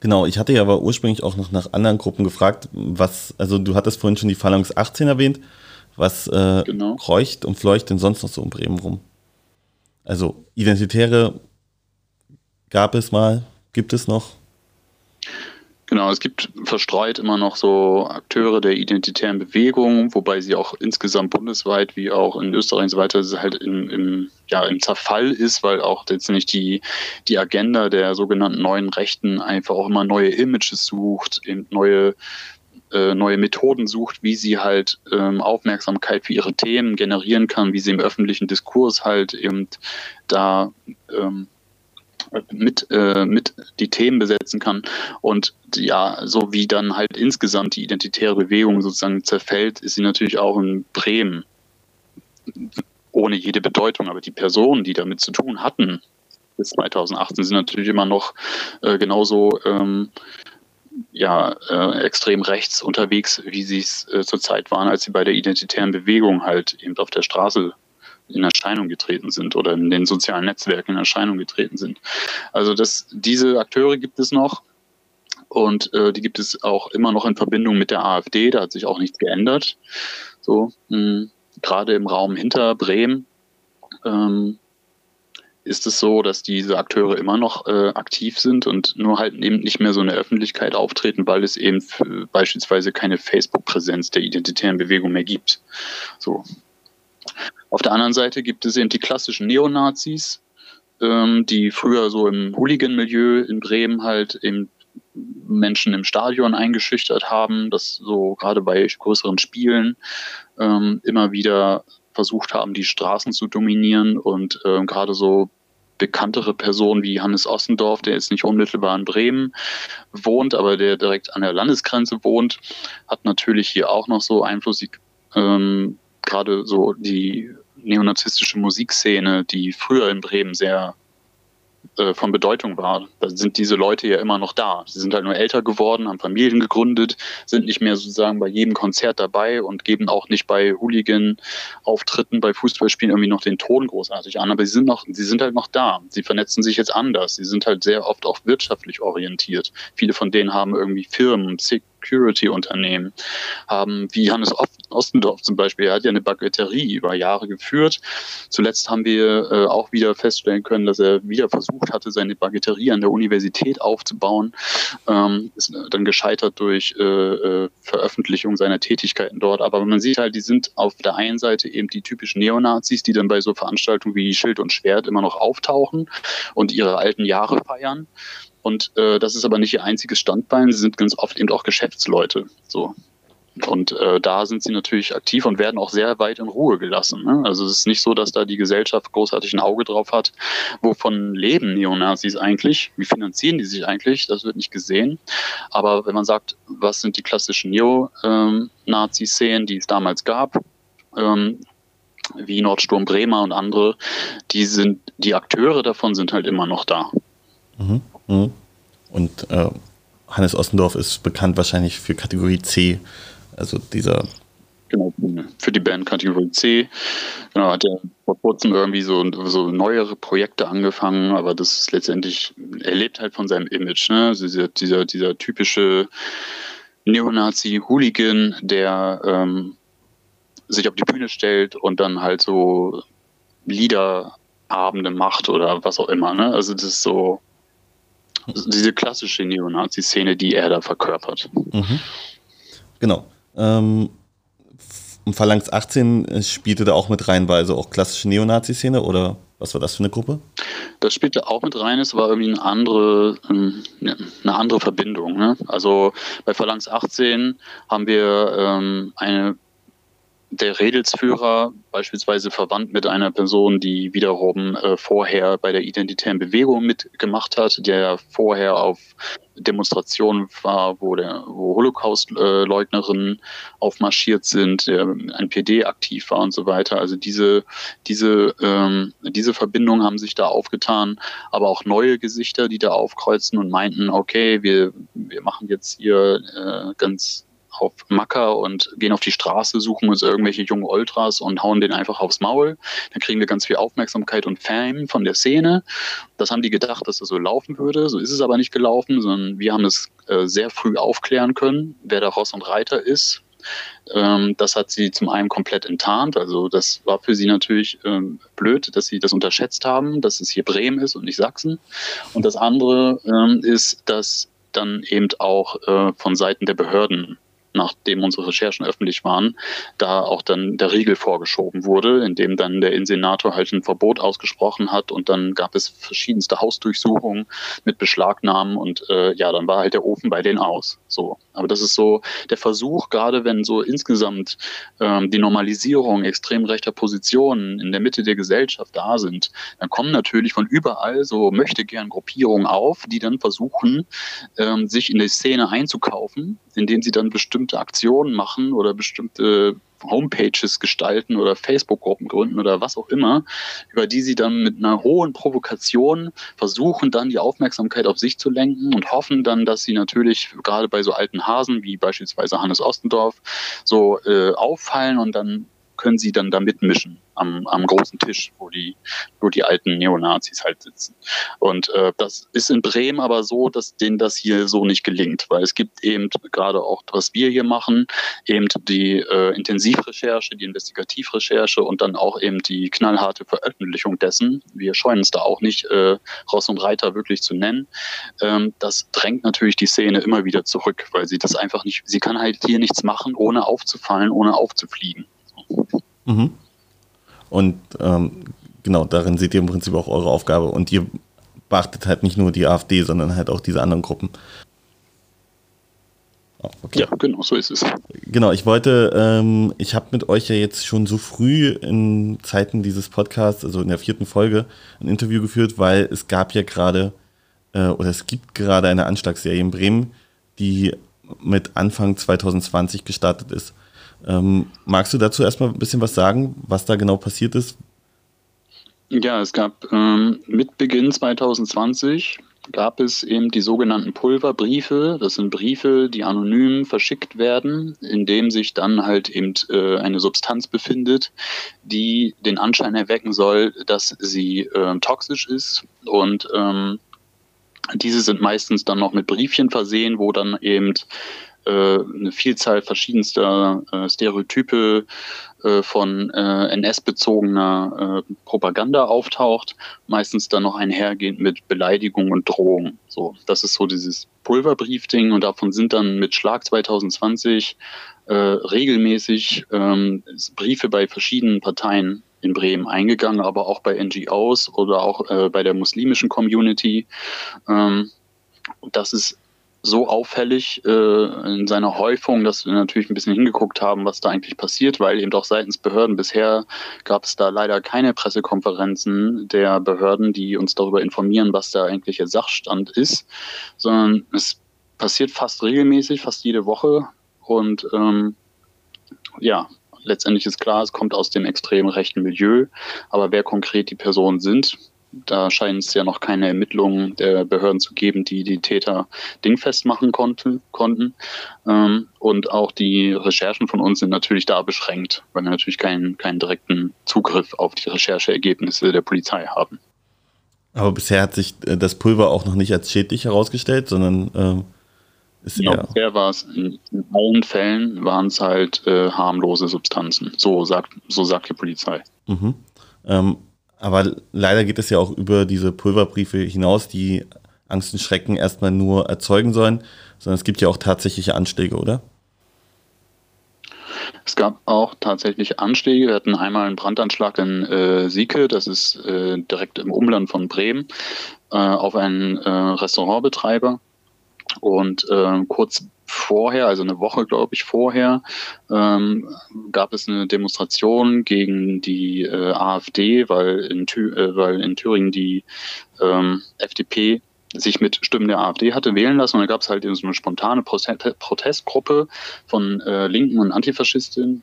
Genau, ich hatte ja aber ursprünglich auch noch nach anderen Gruppen gefragt, was, also du hattest vorhin schon die Phalanx 18 erwähnt. Was äh, genau. kreucht und fleucht denn sonst noch so um Bremen rum? Also Identitäre gab es mal, gibt es noch? Genau, es gibt verstreut immer noch so Akteure der identitären Bewegung, wobei sie auch insgesamt bundesweit wie auch in Österreich und so weiter halt im, im, ja, im Zerfall ist, weil auch letztendlich die, die Agenda der sogenannten neuen Rechten einfach auch immer neue Images sucht, eben neue, äh, neue Methoden sucht, wie sie halt ähm, Aufmerksamkeit für ihre Themen generieren kann, wie sie im öffentlichen Diskurs halt eben da ähm, mit, äh, mit die Themen besetzen kann. Und ja, so wie dann halt insgesamt die identitäre Bewegung sozusagen zerfällt, ist sie natürlich auch in Bremen ohne jede Bedeutung. Aber die Personen, die damit zu tun hatten, bis 2018 sind natürlich immer noch äh, genauso ähm, ja, äh, extrem rechts unterwegs, wie sie es äh, zurzeit waren, als sie bei der identitären Bewegung halt eben auf der Straße in Erscheinung getreten sind oder in den sozialen Netzwerken in Erscheinung getreten sind. Also das, diese Akteure gibt es noch und äh, die gibt es auch immer noch in Verbindung mit der AfD. Da hat sich auch nichts geändert. So mh, gerade im Raum hinter Bremen ähm, ist es so, dass diese Akteure immer noch äh, aktiv sind und nur halt eben nicht mehr so in der Öffentlichkeit auftreten, weil es eben beispielsweise keine Facebook-Präsenz der identitären Bewegung mehr gibt. So, auf der anderen Seite gibt es eben die klassischen Neonazis, ähm, die früher so im Hooligan-Milieu in Bremen halt eben Menschen im Stadion eingeschüchtert haben, das so gerade bei größeren Spielen ähm, immer wieder versucht haben, die Straßen zu dominieren und ähm, gerade so bekanntere Personen wie Hannes Ossendorf, der jetzt nicht unmittelbar in Bremen wohnt, aber der direkt an der Landesgrenze wohnt, hat natürlich hier auch noch so Einfluss. Ähm, gerade so die neonazistische Musikszene, die früher in Bremen sehr äh, von Bedeutung war. Da sind diese Leute ja immer noch da. Sie sind halt nur älter geworden, haben Familien gegründet, sind nicht mehr sozusagen bei jedem Konzert dabei und geben auch nicht bei Hooligan-Auftritten, bei Fußballspielen irgendwie noch den Ton großartig an. Aber sie sind noch, sie sind halt noch da. Sie vernetzen sich jetzt anders. Sie sind halt sehr oft auch wirtschaftlich orientiert. Viele von denen haben irgendwie Firmen, Security-Unternehmen, haben wie Hannes Ostendorf zum Beispiel, er hat ja eine Baguetterie über Jahre geführt. Zuletzt haben wir äh, auch wieder feststellen können, dass er wieder versucht hatte, seine Baguetterie an der Universität aufzubauen. Ähm, ist dann gescheitert durch äh, äh, Veröffentlichung seiner Tätigkeiten dort. Aber man sieht halt, die sind auf der einen Seite eben die typischen Neonazis, die dann bei so Veranstaltungen wie Schild und Schwert immer noch auftauchen und ihre alten Jahre feiern. Und äh, das ist aber nicht ihr einziges Standbein. Sie sind ganz oft eben auch Geschäftsleute. So. Und äh, da sind sie natürlich aktiv und werden auch sehr weit in Ruhe gelassen. Ne? Also es ist nicht so, dass da die Gesellschaft großartig ein Auge drauf hat, wovon leben Neonazis eigentlich, wie finanzieren die sich eigentlich, das wird nicht gesehen. Aber wenn man sagt, was sind die klassischen Neonazi-Szenen, die es damals gab, ähm, wie Nordsturm Bremer und andere, die sind, die Akteure davon sind halt immer noch da. Mhm. Mhm. Und äh, Hannes Ossendorf ist bekannt wahrscheinlich für Kategorie C also dieser. Genau, für die Band Kategorie C. Genau, hat er vor kurzem irgendwie so, so neuere Projekte angefangen, aber das ist letztendlich, er lebt halt von seinem Image, ne? Also dieser, dieser, dieser typische Neonazi-Hooligan, der ähm, sich auf die Bühne stellt und dann halt so Liederabende macht oder was auch immer. Ne? Also das ist so diese klassische Neonazi-Szene, die er da verkörpert. Mhm. Genau. Ähm, Phalanx 18 spielte da auch mit rein, war also auch klassische Neonazi-Szene oder was war das für eine Gruppe? Das spielte auch mit rein, es war irgendwie eine andere, ähm, eine andere Verbindung. Ne? Also bei Phalanx 18 haben wir ähm, eine der Redelsführer beispielsweise verwandt mit einer Person, die wiederum äh, vorher bei der identitären Bewegung mitgemacht hat, der vorher auf Demonstrationen war, wo, der, wo Holocaust-Leugnerinnen aufmarschiert sind, der ein PD aktiv war und so weiter. Also diese, diese, ähm, diese Verbindungen haben sich da aufgetan, aber auch neue Gesichter, die da aufkreuzen und meinten, okay, wir, wir machen jetzt hier äh, ganz auf Macker und gehen auf die Straße, suchen uns irgendwelche jungen Ultras und hauen den einfach aufs Maul. Dann kriegen wir ganz viel Aufmerksamkeit und Fame von der Szene. Das haben die gedacht, dass das so laufen würde. So ist es aber nicht gelaufen, sondern wir haben es äh, sehr früh aufklären können, wer da Ross und Reiter ist Ähm, das hat sie zum einen komplett enttarnt. Also das war für sie natürlich ähm, blöd, dass sie das unterschätzt haben, dass es hier Bremen ist und nicht Sachsen. Und das andere ähm, ist, dass dann eben auch äh, von Seiten der Behörden nachdem unsere Recherchen öffentlich waren, da auch dann der Riegel vorgeschoben wurde, indem dann der Insenator halt ein Verbot ausgesprochen hat und dann gab es verschiedenste Hausdurchsuchungen mit Beschlagnahmen und äh, ja, dann war halt der Ofen bei denen aus. So. Aber das ist so der Versuch, gerade wenn so insgesamt ähm, die Normalisierung extrem rechter Positionen in der Mitte der Gesellschaft da sind, dann kommen natürlich von überall so möchte gern Gruppierungen auf, die dann versuchen, ähm, sich in die Szene einzukaufen, indem sie dann bestimmte Aktionen machen oder bestimmte Homepages gestalten oder Facebook-Gruppen gründen oder was auch immer, über die sie dann mit einer hohen Provokation versuchen, dann die Aufmerksamkeit auf sich zu lenken und hoffen dann, dass sie natürlich gerade bei so alten Hasen wie beispielsweise Hannes Ostendorf so äh, auffallen und dann können sie dann da mitmischen am, am großen Tisch, wo die, wo die alten Neonazis halt sitzen. Und äh, das ist in Bremen aber so, dass denen das hier so nicht gelingt, weil es gibt eben gerade auch, was wir hier machen, eben die äh, Intensivrecherche, die Investigativrecherche und dann auch eben die knallharte Veröffentlichung dessen. Wir scheuen uns da auch nicht, äh, Ross und Reiter wirklich zu nennen. Ähm, das drängt natürlich die Szene immer wieder zurück, weil sie das einfach nicht, sie kann halt hier nichts machen, ohne aufzufallen, ohne aufzufliegen. Mhm. Und ähm, genau, darin seht ihr im Prinzip auch eure Aufgabe. Und ihr beachtet halt nicht nur die AfD, sondern halt auch diese anderen Gruppen. Oh, okay. Ja, genau, so ist es. Genau, ich wollte, ähm, ich habe mit euch ja jetzt schon so früh in Zeiten dieses Podcasts, also in der vierten Folge, ein Interview geführt, weil es gab ja gerade, äh, oder es gibt gerade eine Anschlagsserie in Bremen, die mit Anfang 2020 gestartet ist. Ähm, magst du dazu erstmal ein bisschen was sagen, was da genau passiert ist? Ja, es gab ähm, mit Beginn 2020 gab es eben die sogenannten Pulverbriefe. Das sind Briefe, die anonym verschickt werden, in dem sich dann halt eben äh, eine Substanz befindet, die den Anschein erwecken soll, dass sie äh, toxisch ist. Und ähm, diese sind meistens dann noch mit Briefchen versehen, wo dann eben eine Vielzahl verschiedenster äh, Stereotype äh, von äh, NS-bezogener äh, Propaganda auftaucht, meistens dann noch einhergehend mit Beleidigung und Drohung. So, das ist so dieses Pulverbrief-Ding und davon sind dann mit Schlag 2020 äh, regelmäßig ähm, Briefe bei verschiedenen Parteien in Bremen eingegangen, aber auch bei NGOs oder auch äh, bei der muslimischen Community. Ähm, das ist so auffällig äh, in seiner Häufung, dass wir natürlich ein bisschen hingeguckt haben, was da eigentlich passiert, weil eben doch seitens Behörden bisher gab es da leider keine Pressekonferenzen der Behörden, die uns darüber informieren, was der eigentliche Sachstand ist, sondern es passiert fast regelmäßig, fast jede Woche und ähm, ja, letztendlich ist klar, es kommt aus dem extrem rechten Milieu, aber wer konkret die Personen sind, da scheint es ja noch keine Ermittlungen der Behörden zu geben, die die Täter dingfest machen konnte, konnten. Ähm, und auch die Recherchen von uns sind natürlich da beschränkt, weil wir natürlich keinen, keinen direkten Zugriff auf die Rechercheergebnisse der Polizei haben. Aber bisher hat sich äh, das Pulver auch noch nicht als schädlich herausgestellt, sondern ähm, ist ja, bisher war es in, in, allen Fällen waren es halt äh, harmlose Substanzen. So sagt, so sagt die Polizei. Mhm. Ähm, aber leider geht es ja auch über diese Pulverbriefe hinaus, die Angst und Schrecken erstmal nur erzeugen sollen, sondern es gibt ja auch tatsächliche Anschläge, oder? Es gab auch tatsächlich Anschläge. Wir hatten einmal einen Brandanschlag in äh, Sieke, das ist äh, direkt im Umland von Bremen, äh, auf einen äh, Restaurantbetreiber. Und äh, kurz vorher, also eine Woche, glaube ich, vorher, ähm, gab es eine Demonstration gegen die äh, AfD, weil in, Thü äh, weil in Thüringen die ähm, FDP sich mit Stimmen der AfD hatte wählen lassen. Und da gab es halt so eine spontane Protestgruppe von äh, Linken und Antifaschistinnen,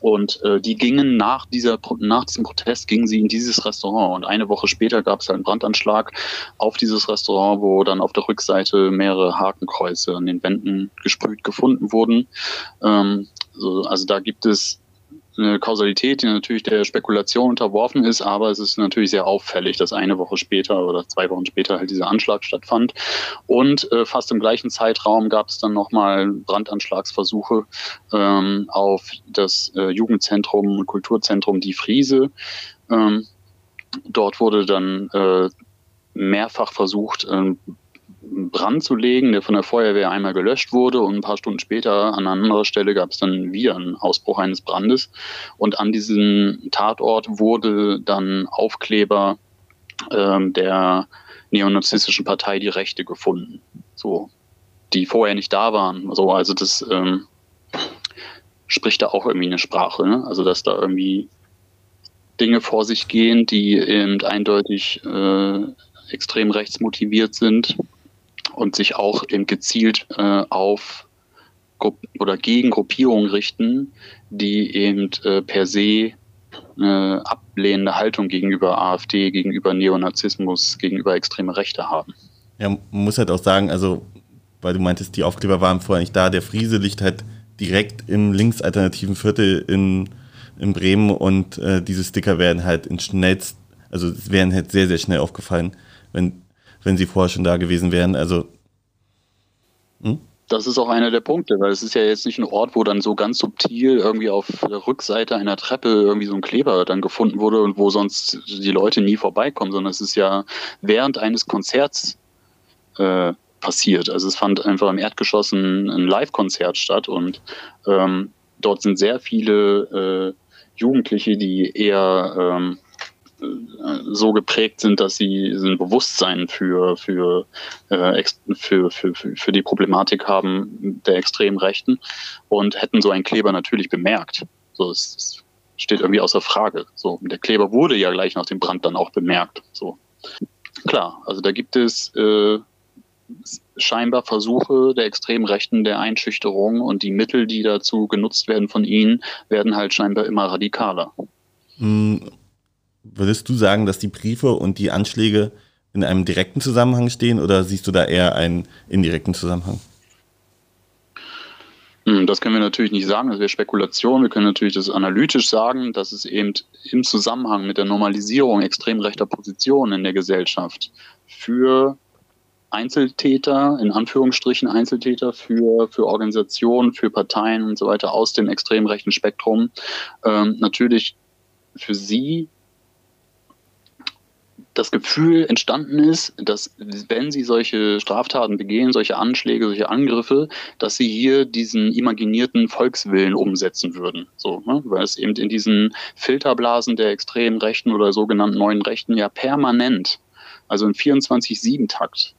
und äh, die gingen nach, dieser, nach diesem Protest, gingen sie in dieses Restaurant. Und eine Woche später gab es einen Brandanschlag auf dieses Restaurant, wo dann auf der Rückseite mehrere Hakenkreuze an den Wänden gesprüht gefunden wurden. Ähm, so, also da gibt es eine Kausalität, die natürlich der Spekulation unterworfen ist, aber es ist natürlich sehr auffällig, dass eine Woche später oder zwei Wochen später halt dieser Anschlag stattfand. Und äh, fast im gleichen Zeitraum gab es dann nochmal Brandanschlagsversuche ähm, auf das äh, Jugendzentrum und Kulturzentrum Die Friese. Ähm, dort wurde dann äh, mehrfach versucht, ähm, Brand zu legen, der von der Feuerwehr einmal gelöscht wurde und ein paar Stunden später an anderer Stelle gab es dann wieder einen Ausbruch eines Brandes und an diesem Tatort wurde dann Aufkleber ähm, der neonazistischen Partei Die Rechte gefunden, so die vorher nicht da waren. So, also das ähm, spricht da auch irgendwie eine Sprache, ne? also dass da irgendwie Dinge vor sich gehen, die eben eindeutig äh, extrem rechts motiviert sind und sich auch eben gezielt äh, auf oder gegen Gruppierungen richten, die eben äh, per se eine ablehnende Haltung gegenüber AfD, gegenüber Neonazismus, gegenüber extreme Rechte haben. Ja, man muss halt auch sagen, also, weil du meintest, die Aufkleber waren vorher nicht da, der Friese liegt halt direkt im linksalternativen Viertel in, in Bremen und äh, diese Sticker werden halt in schnellst, also wären halt sehr, sehr schnell aufgefallen, wenn wenn sie vorher schon da gewesen wären. Also. Hm? Das ist auch einer der Punkte, weil es ist ja jetzt nicht ein Ort, wo dann so ganz subtil irgendwie auf der Rückseite einer Treppe irgendwie so ein Kleber dann gefunden wurde und wo sonst die Leute nie vorbeikommen, sondern es ist ja während eines Konzerts äh, passiert. Also es fand einfach im Erdgeschoss ein, ein Live-Konzert statt und ähm, dort sind sehr viele äh, Jugendliche, die eher ähm, so geprägt sind, dass sie ein Bewusstsein für, für, äh, für, für, für die Problematik haben der extremen Rechten und hätten so einen Kleber natürlich bemerkt. So, es, steht irgendwie außer Frage. So, der Kleber wurde ja gleich nach dem Brand dann auch bemerkt. So. Klar, also da gibt es äh, scheinbar Versuche der extremen Rechten der Einschüchterung und die Mittel, die dazu genutzt werden von ihnen, werden halt scheinbar immer radikaler. Hm, Würdest du sagen, dass die Briefe und die Anschläge in einem direkten Zusammenhang stehen oder siehst du da eher einen indirekten Zusammenhang? Hm, das können wir natürlich nicht sagen, das wäre Spekulation. Wir können natürlich das analytisch sagen, dass es eben im Zusammenhang mit der Normalisierung extrem rechter Positionen in der Gesellschaft für Einzeltäter, in Anführungsstrichen Einzeltäter, für, für Organisationen, für Parteien und so weiter aus dem extrem rechten Spektrum ähm, natürlich für sie das Gefühl entstanden ist, dass wenn sie solche Straftaten begehen, solche Anschläge, solche Angriffe, dass sie hier diesen imaginierten Volkswillen umsetzen würden. So, ne? Weil es eben in diesen Filterblasen der extremen Rechten oder sogenannten neuen Rechten ja permanent, also in 24-7-Takt,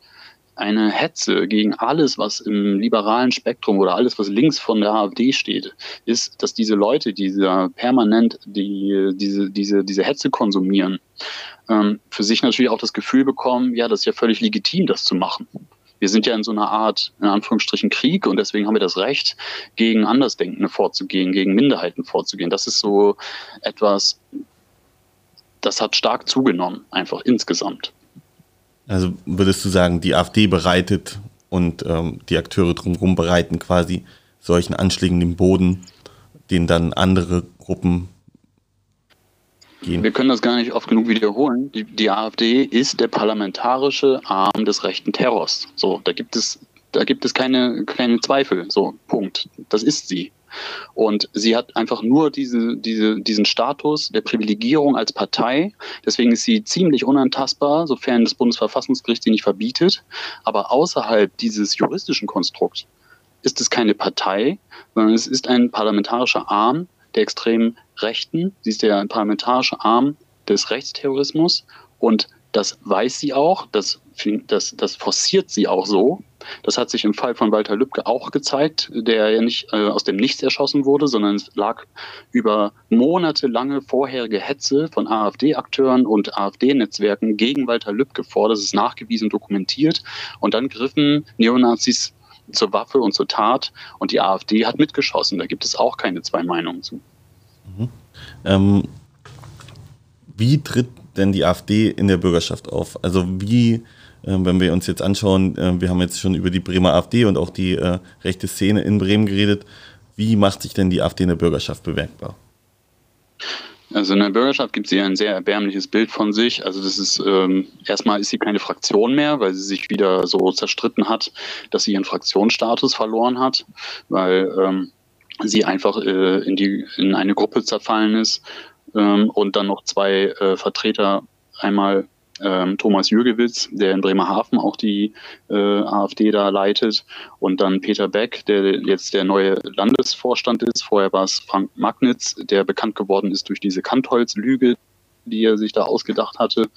eine Hetze gegen alles, was im liberalen Spektrum oder alles, was links von der AfD steht, ist, dass diese Leute, die permanent die, diese, diese, diese Hetze konsumieren, ähm, für sich natürlich auch das Gefühl bekommen, ja, das ist ja völlig legitim, das zu machen. Wir sind ja in so einer Art, in Anführungsstrichen, Krieg und deswegen haben wir das Recht, gegen Andersdenkende vorzugehen, gegen Minderheiten vorzugehen. Das ist so etwas, das hat stark zugenommen, einfach insgesamt. Also würdest du sagen, die AfD bereitet und ähm, die Akteure drumherum bereiten quasi solchen Anschlägen den Boden, den dann andere Gruppen gehen. Wir können das gar nicht oft genug wiederholen. Die, die AfD ist der parlamentarische Arm des rechten Terrors. So, da gibt es, da gibt es keine, keine Zweifel. So, Punkt. Das ist sie. Und sie hat einfach nur diese, diese, diesen Status der Privilegierung als Partei. Deswegen ist sie ziemlich unantastbar, sofern das Bundesverfassungsgericht sie nicht verbietet. Aber außerhalb dieses juristischen Konstrukts ist es keine Partei, sondern es ist ein parlamentarischer Arm der extremen Rechten. Sie ist der parlamentarische Arm des Rechtsterrorismus und das weiß sie auch, das, das, das forciert sie auch so. Das hat sich im Fall von Walter Lübcke auch gezeigt, der ja nicht äh, aus dem Nichts erschossen wurde, sondern es lag über monatelange vorherige Hetze von AfD-Akteuren und AfD-Netzwerken gegen Walter Lübcke vor. Das ist nachgewiesen dokumentiert. Und dann griffen Neonazis zur Waffe und zur Tat und die AfD hat mitgeschossen. Da gibt es auch keine zwei Meinungen zu. Mhm. Ähm, wie tritt denn die AfD in der Bürgerschaft auf? Also wie, wenn wir uns jetzt anschauen, äh, wir haben jetzt schon über die Bremer AfD und auch die äh, rechte Szene in Bremen geredet, wie macht sich denn die AfD in der Bürgerschaft bemerkbar? Also in der Bürgerschaft gibt sie ein sehr erbärmliches Bild von sich. Also das ist ähm, erstmal ist sie keine Fraktion mehr, weil sie sich wieder so zerstritten hat, dass sie ihren Fraktionsstatus verloren hat, weil ähm, sie einfach äh, in die in eine Gruppe zerfallen ist ähm, und dann noch zwei äh, Vertreter einmal ähm, Thomas Jürgewitz, der in Bremerhaven auch die äh, AfD da leitet, und dann Peter Beck, der jetzt der neue Landesvorstand ist. Vorher war es Frank Magnitz, der bekannt geworden ist durch diese Kantholz-Lüge, die er sich da ausgedacht hatte.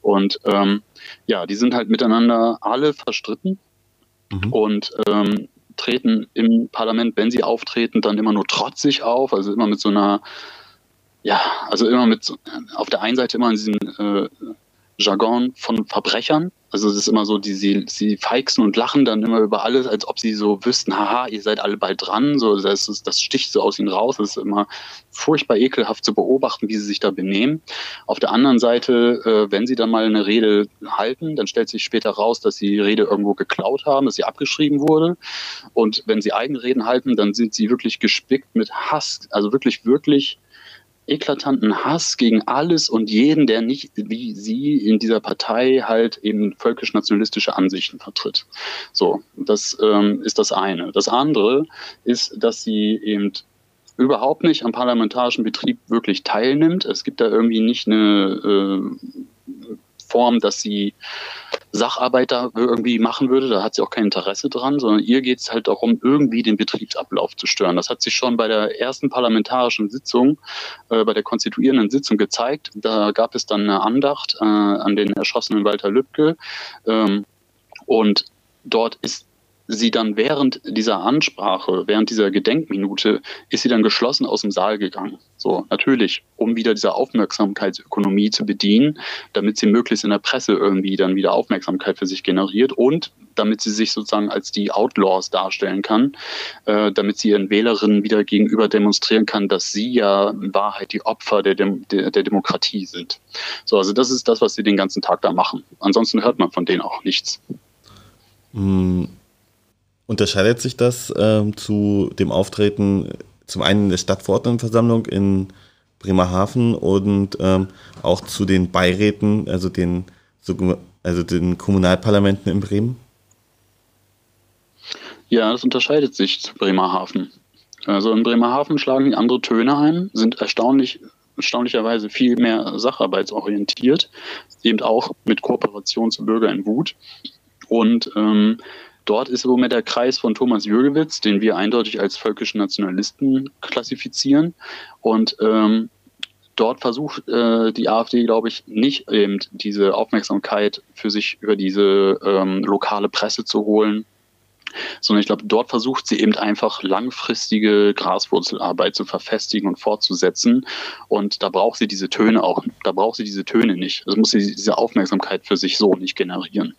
Und ähm, ja, die sind halt miteinander alle verstritten mhm. und ähm, treten im Parlament, wenn sie auftreten, dann immer nur trotzig auf, also immer mit so einer ja, also immer mit auf der einen Seite immer in diesen äh, Jargon von Verbrechern. Also es ist immer so, die, sie, sie feixen und lachen dann immer über alles, als ob sie so wüssten, haha, ihr seid alle bald dran. So, das, ist, das sticht so aus ihnen raus. Es ist immer furchtbar ekelhaft zu beobachten, wie sie sich da benehmen. Auf der anderen Seite, äh, wenn sie dann mal eine Rede halten, dann stellt sich später raus, dass sie die Rede irgendwo geklaut haben, dass sie abgeschrieben wurde. Und wenn sie eigene Reden halten, dann sind sie wirklich gespickt mit Hass. Also wirklich, wirklich eklatanten Hass gegen alles und jeden, der nicht wie sie in dieser Partei halt eben völkisch-nationalistische Ansichten vertritt. So, das ähm, ist das eine. Das andere ist, dass sie eben überhaupt nicht am parlamentarischen Betrieb wirklich teilnimmt. Es gibt da irgendwie nicht eine äh, Form, dass sie Sacharbeit da irgendwie machen würde. Da hat sie auch kein Interesse dran, sondern ihr geht es halt darum, irgendwie den Betriebsablauf zu stören. Das hat sich schon bei der ersten parlamentarischen Sitzung, äh, bei der konstituierenden Sitzung gezeigt. Da gab es dann eine Andacht äh, an den erschossenen Walter Lübcke. Ähm, und dort ist sie dann während dieser Ansprache, während dieser Gedenkminute, ist sie dann geschlossen aus dem Saal gegangen. So, natürlich, um wieder diese Aufmerksamkeitsökonomie zu bedienen, damit sie möglichst in der Presse irgendwie dann wieder Aufmerksamkeit für sich generiert und damit sie sich sozusagen als die Outlaws darstellen kann, äh, damit sie ihren Wählerinnen wieder gegenüber demonstrieren kann, dass sie ja in Wahrheit die Opfer der, Dem der, der Demokratie sind. So, also das ist das, was sie den ganzen Tag da machen. Ansonsten hört man von denen auch nichts. Hm Unterscheidet sich das ähm, zu dem Auftreten zum einen in der Stadtverordnetenversammlung in Bremerhaven und ähm, auch zu den Beiräten, also den, also den Kommunalparlamenten in Bremen? Ja, das unterscheidet sich zu Bremerhaven. Also in Bremerhaven schlagen andere Töne ein, sind erstaunlich, erstaunlicherweise viel mehr sacharbeitsorientiert, eben auch mit Kooperation zu Bürger in Wut. Und ähm, Dort ist im Moment der Kreis von Thomas Jürgewitz, den wir eindeutig als völkischen Nationalisten klassifizieren. Und ähm, dort versucht äh, die AfD, glaube ich, nicht eben diese Aufmerksamkeit für sich über diese ähm, lokale Presse zu holen, sondern ich glaube, dort versucht sie eben einfach langfristige Graswurzelarbeit zu verfestigen und fortzusetzen. Und da braucht sie diese Töne auch, da braucht sie diese Töne nicht. Also muss sie diese Aufmerksamkeit für sich so nicht generieren.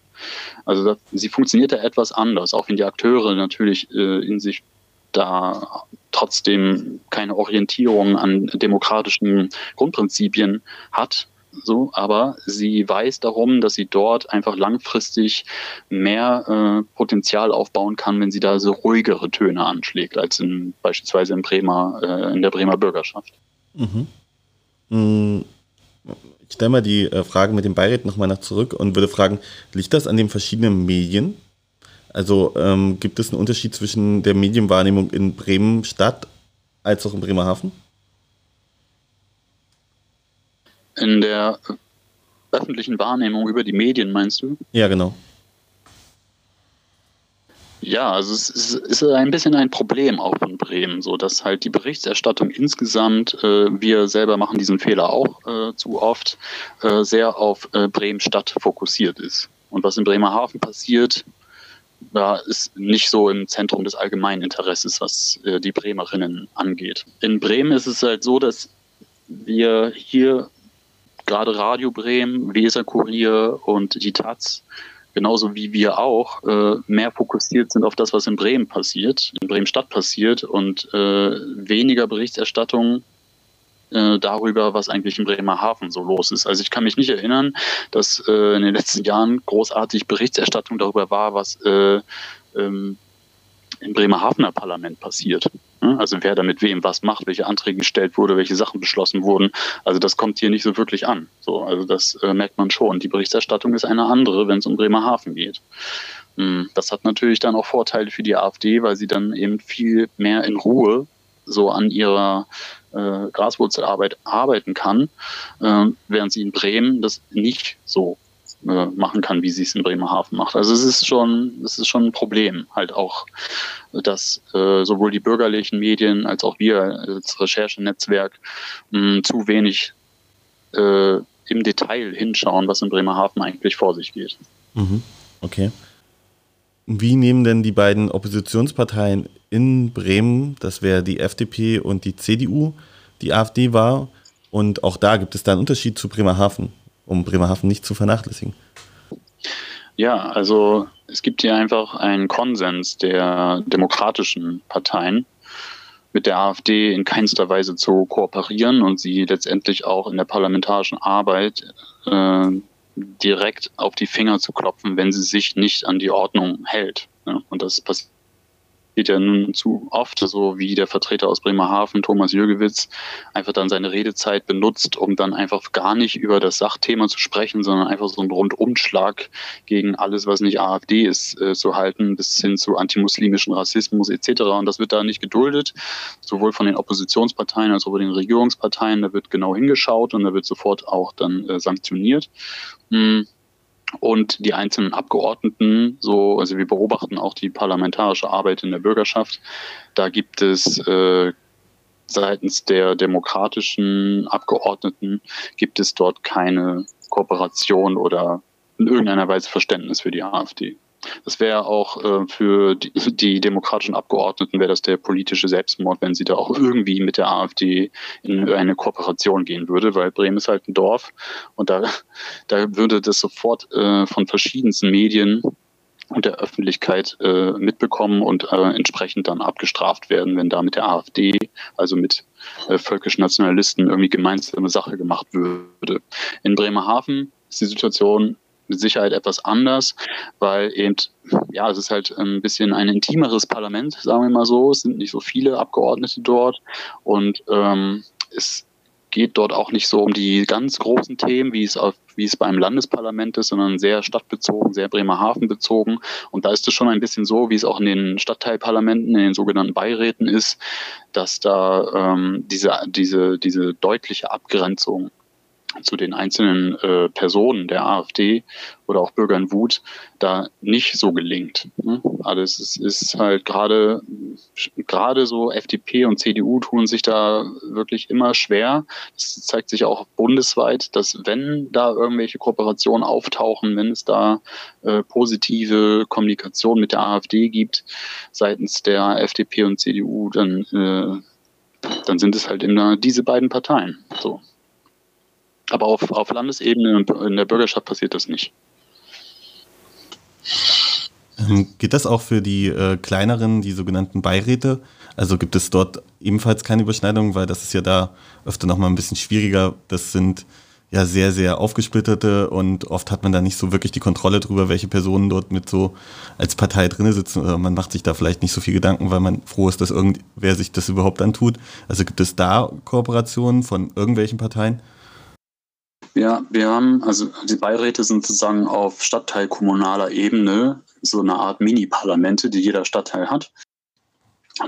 Also das, sie funktioniert da etwas anders, auch wenn die Akteure natürlich äh, in sich da trotzdem keine Orientierung an demokratischen Grundprinzipien hat. So, aber sie weiß darum, dass sie dort einfach langfristig mehr äh, Potenzial aufbauen kann, wenn sie da so ruhigere Töne anschlägt, als in, beispielsweise in Bremer, äh, in der Bremer Bürgerschaft. Mhm. Mhm. Ich stelle mal die äh, Frage mit dem Beirat nochmal nach zurück und würde fragen, liegt das an den verschiedenen Medien? Also ähm, gibt es einen Unterschied zwischen der Medienwahrnehmung in Bremen Stadt als auch in Bremerhaven? In der öffentlichen Wahrnehmung über die Medien, meinst du? Ja, genau. Ja, also es ist, ein bisschen ein Problem auch von Bremen, so dass halt die Berichterstattung insgesamt, äh, wir selber machen diesen Fehler auch äh, zu oft, äh, sehr auf äh, Bremen-Stadt fokussiert ist. Und was in Bremerhaven passiert, ja, ist nicht so im Zentrum des allgemeinen Interesses, was äh, die Bremerinnen angeht. In Bremen ist es halt so, dass wir hier gerade Radio Bremen, Weser Kurier und die Taz genauso wie wir auch, äh, mehr fokussiert sind auf das, was in Bremen passiert, in Bremen-Stadt passiert und äh, weniger Berichterstattung äh, darüber, was eigentlich in Bremerhaven so los ist. Also ich kann mich nicht erinnern, dass äh, in den letzten Jahren großartig Berichterstattung darüber war, was äh, ähm, im Bremerhavener Parlament passiert. Also wer da mit wem was macht, welche Anträge gestellt wurde, welche Sachen beschlossen wurden. Also das kommt hier nicht so wirklich an. So, also das äh, merkt man schon. Die Berichterstattung ist eine andere, wenn es um Bremerhaven geht. Hm, das hat natürlich dann auch Vorteile für die AfD, weil sie dann eben viel mehr in Ruhe so an ihrer äh, Graswurzelarbeit arbeiten kann, äh, während sie in Bremen das nicht so äh, machen kann, wie sie es in Bremerhaven macht. Also es ist schon, es ist schon ein Problem, halt auch, dass äh, sowohl die bürgerlichen Medien als auch wir als Recherchenetzwerk mh, zu wenig äh, im Detail hinschauen, was in Bremerhaven eigentlich vor sich geht. Mhm. Okay. Wie nehmen denn die beiden Oppositionsparteien in Bremen, das wäre die FDP und die CDU, die AfD war? Und auch da gibt es da einen Unterschied zu Bremerhaven um Bremerhaven nicht zu vernachlässigen. Ja, also es gibt hier einfach einen Konsens der demokratischen Parteien, mit der AfD in keinster Weise zu kooperieren und sie letztendlich auch in der parlamentarischen Arbeit äh, direkt auf die Finger zu klopfen, wenn sie sich nicht an die Ordnung hält. Ja, und das passiert geht ja nun zu oft, so wie der Vertreter aus Bremerhaven, Thomas Jürgewitz, einfach dann seine Redezeit benutzt, um dann einfach gar nicht über das Sachthema zu sprechen, sondern einfach so einen Rundumschlag gegen alles, was nicht AfD ist, äh, zu halten, bis hin zu antimuslimischen Rassismus etc. Und das wird da nicht geduldet, sowohl von den Oppositionsparteien als auch von den Regierungsparteien. Da wird genau hingeschaut und da wird sofort auch dann äh, sanktioniert. Hm und die einzelnen Abgeordneten, so, also wir beobachten auch die parlamentarische Arbeit in der Bürgerschaft. Da gibt es äh, seitens der demokratischen Abgeordneten gibt es dort keine Kooperation oder in irgendeiner Weise Verständnis für die AfD. Das wäre auch äh, für die, die, demokratischen Abgeordneten wäre das der politische Selbstmord, wenn sie da auch irgendwie mit der AfD in eine Kooperation gehen würde, weil Bremen ist halt ein Dorf und da, da würde das sofort äh, von verschiedensten Medien und der Öffentlichkeit äh, mitbekommen und äh, entsprechend dann abgestraft werden, wenn da mit der AfD, also mit äh, völkischen Nationalisten, irgendwie gemeinsame Sache gemacht würde. In Bremerhaven ist die Situation mit Sicherheit etwas anders, weil eben, ja, es ist halt ein bisschen ein intimeres Parlament, sagen wir mal so. Es sind nicht so viele Abgeordnete dort und ähm, es geht dort auch nicht so um die ganz großen Themen, wie es auf, wie es beim Landesparlament ist, sondern sehr stadtbezogen, sehr Bremerhaven bezogen. Und da ist es schon ein bisschen so, wie es auch in den Stadtteilparlamenten, in den sogenannten Beiräten ist, dass da ähm, diese, diese, diese deutliche Abgrenzung zu den einzelnen äh, Personen der AfD oder auch Bürgern Wut da nicht so gelingt. Ne? Also es ist, halt gerade gerade so FDP und CDU tun sich da wirklich immer schwer. Das zeigt sich auch bundesweit, dass wenn da irgendwelche Kooperationen auftauchen, wenn es da äh, positive Kommunikation mit der AfD gibt seitens der FDP und CDU, dann äh, dann sind es halt immer diese beiden Parteien. So. Aber auf, auf Landesebene in der Bürgerschaft passiert das nicht. Ähm, geht das auch für die äh, kleineren, die sogenannten Beiräte? Also gibt es dort ebenfalls keine Überschneidung, weil das ist ja da öfter nochmal ein bisschen schwieriger. Das sind ja sehr, sehr aufgesplitterte und oft hat man da nicht so wirklich die Kontrolle darüber, welche Personen dort mit so als Partei drin sitzen. Oder man macht sich da vielleicht nicht so viel Gedanken, weil man froh ist, dass irgendwer sich das überhaupt antut. Also gibt es da Kooperationen von irgendwelchen Parteien? Ja, wir haben, also die Beiräte sind sozusagen auf Stadtteilkommunaler Ebene so eine Art Mini-Parlamente, die jeder Stadtteil hat.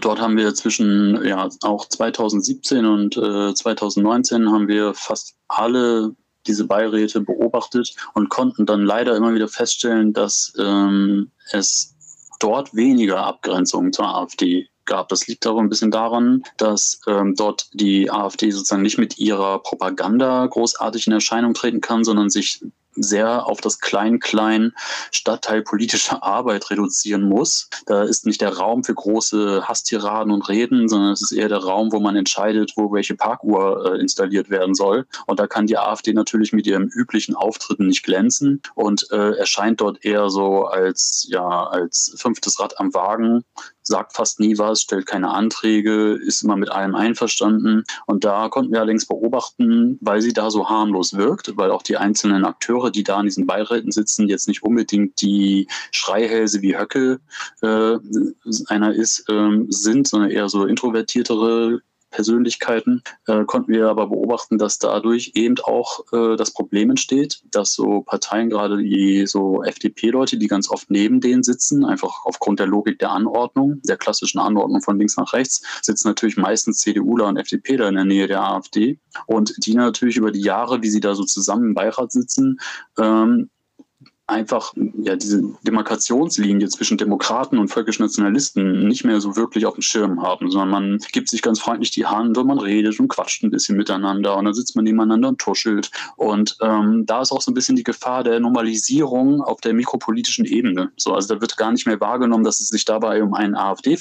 Dort haben wir zwischen ja auch 2017 und äh, 2019 haben wir fast alle diese Beiräte beobachtet und konnten dann leider immer wieder feststellen, dass ähm, es dort weniger Abgrenzungen zur AfD gab. Das liegt auch ein bisschen daran, dass ähm, dort die AfD sozusagen nicht mit ihrer Propaganda großartig in Erscheinung treten kann, sondern sich sehr auf das Klein-Klein stadtteilpolitische *laughs* Arbeit reduzieren muss. Da ist nicht der Raum für große Hasstiraden und Reden, sondern es ist eher der Raum, wo man entscheidet, wo welche Parkuhr äh, installiert werden soll. Und da kann die AfD natürlich mit ihrem üblichen Auftritten nicht glänzen und äh, erscheint dort eher so als, ja, als fünftes Rad am Wagen sagt fast nie was, stellt keine Anträge, ist immer mit allem einverstanden. Und da konnten wir allerdings beobachten, weil sie da so harmlos wirkt, weil auch die einzelnen Akteure, die da in diesen Beiräten sitzen, jetzt nicht unbedingt die Schreihälse wie Höcke äh, einer ist, äh, sind, sondern eher so introvertiertere Persönlichkeiten, äh, konnten wir aber beobachten, dass dadurch eben auch äh, das Problem entsteht, dass so Parteien, gerade die so FDP-Leute, die ganz oft neben denen sitzen, einfach aufgrund der Logik der Anordnung, der klassischen Anordnung von links nach rechts, sitzen natürlich meistens CDUler und FDPler in der Nähe der AfD. Und die natürlich über die Jahre, wie sie da so zusammen im Beirat sitzen, ähm, einfach ja diese Demarkationslinie zwischen Demokraten und völkisch-nationalisten nicht mehr so wirklich auf dem Schirm haben, sondern man gibt sich ganz freundlich die Hand und man redet und quatscht ein bisschen miteinander und dann sitzt man nebeneinander und tuschelt. Und ähm, da ist auch so ein bisschen die Gefahr der Normalisierung auf der mikropolitischen Ebene. So, also da wird gar nicht mehr wahrgenommen, dass es sich dabei um einen AfD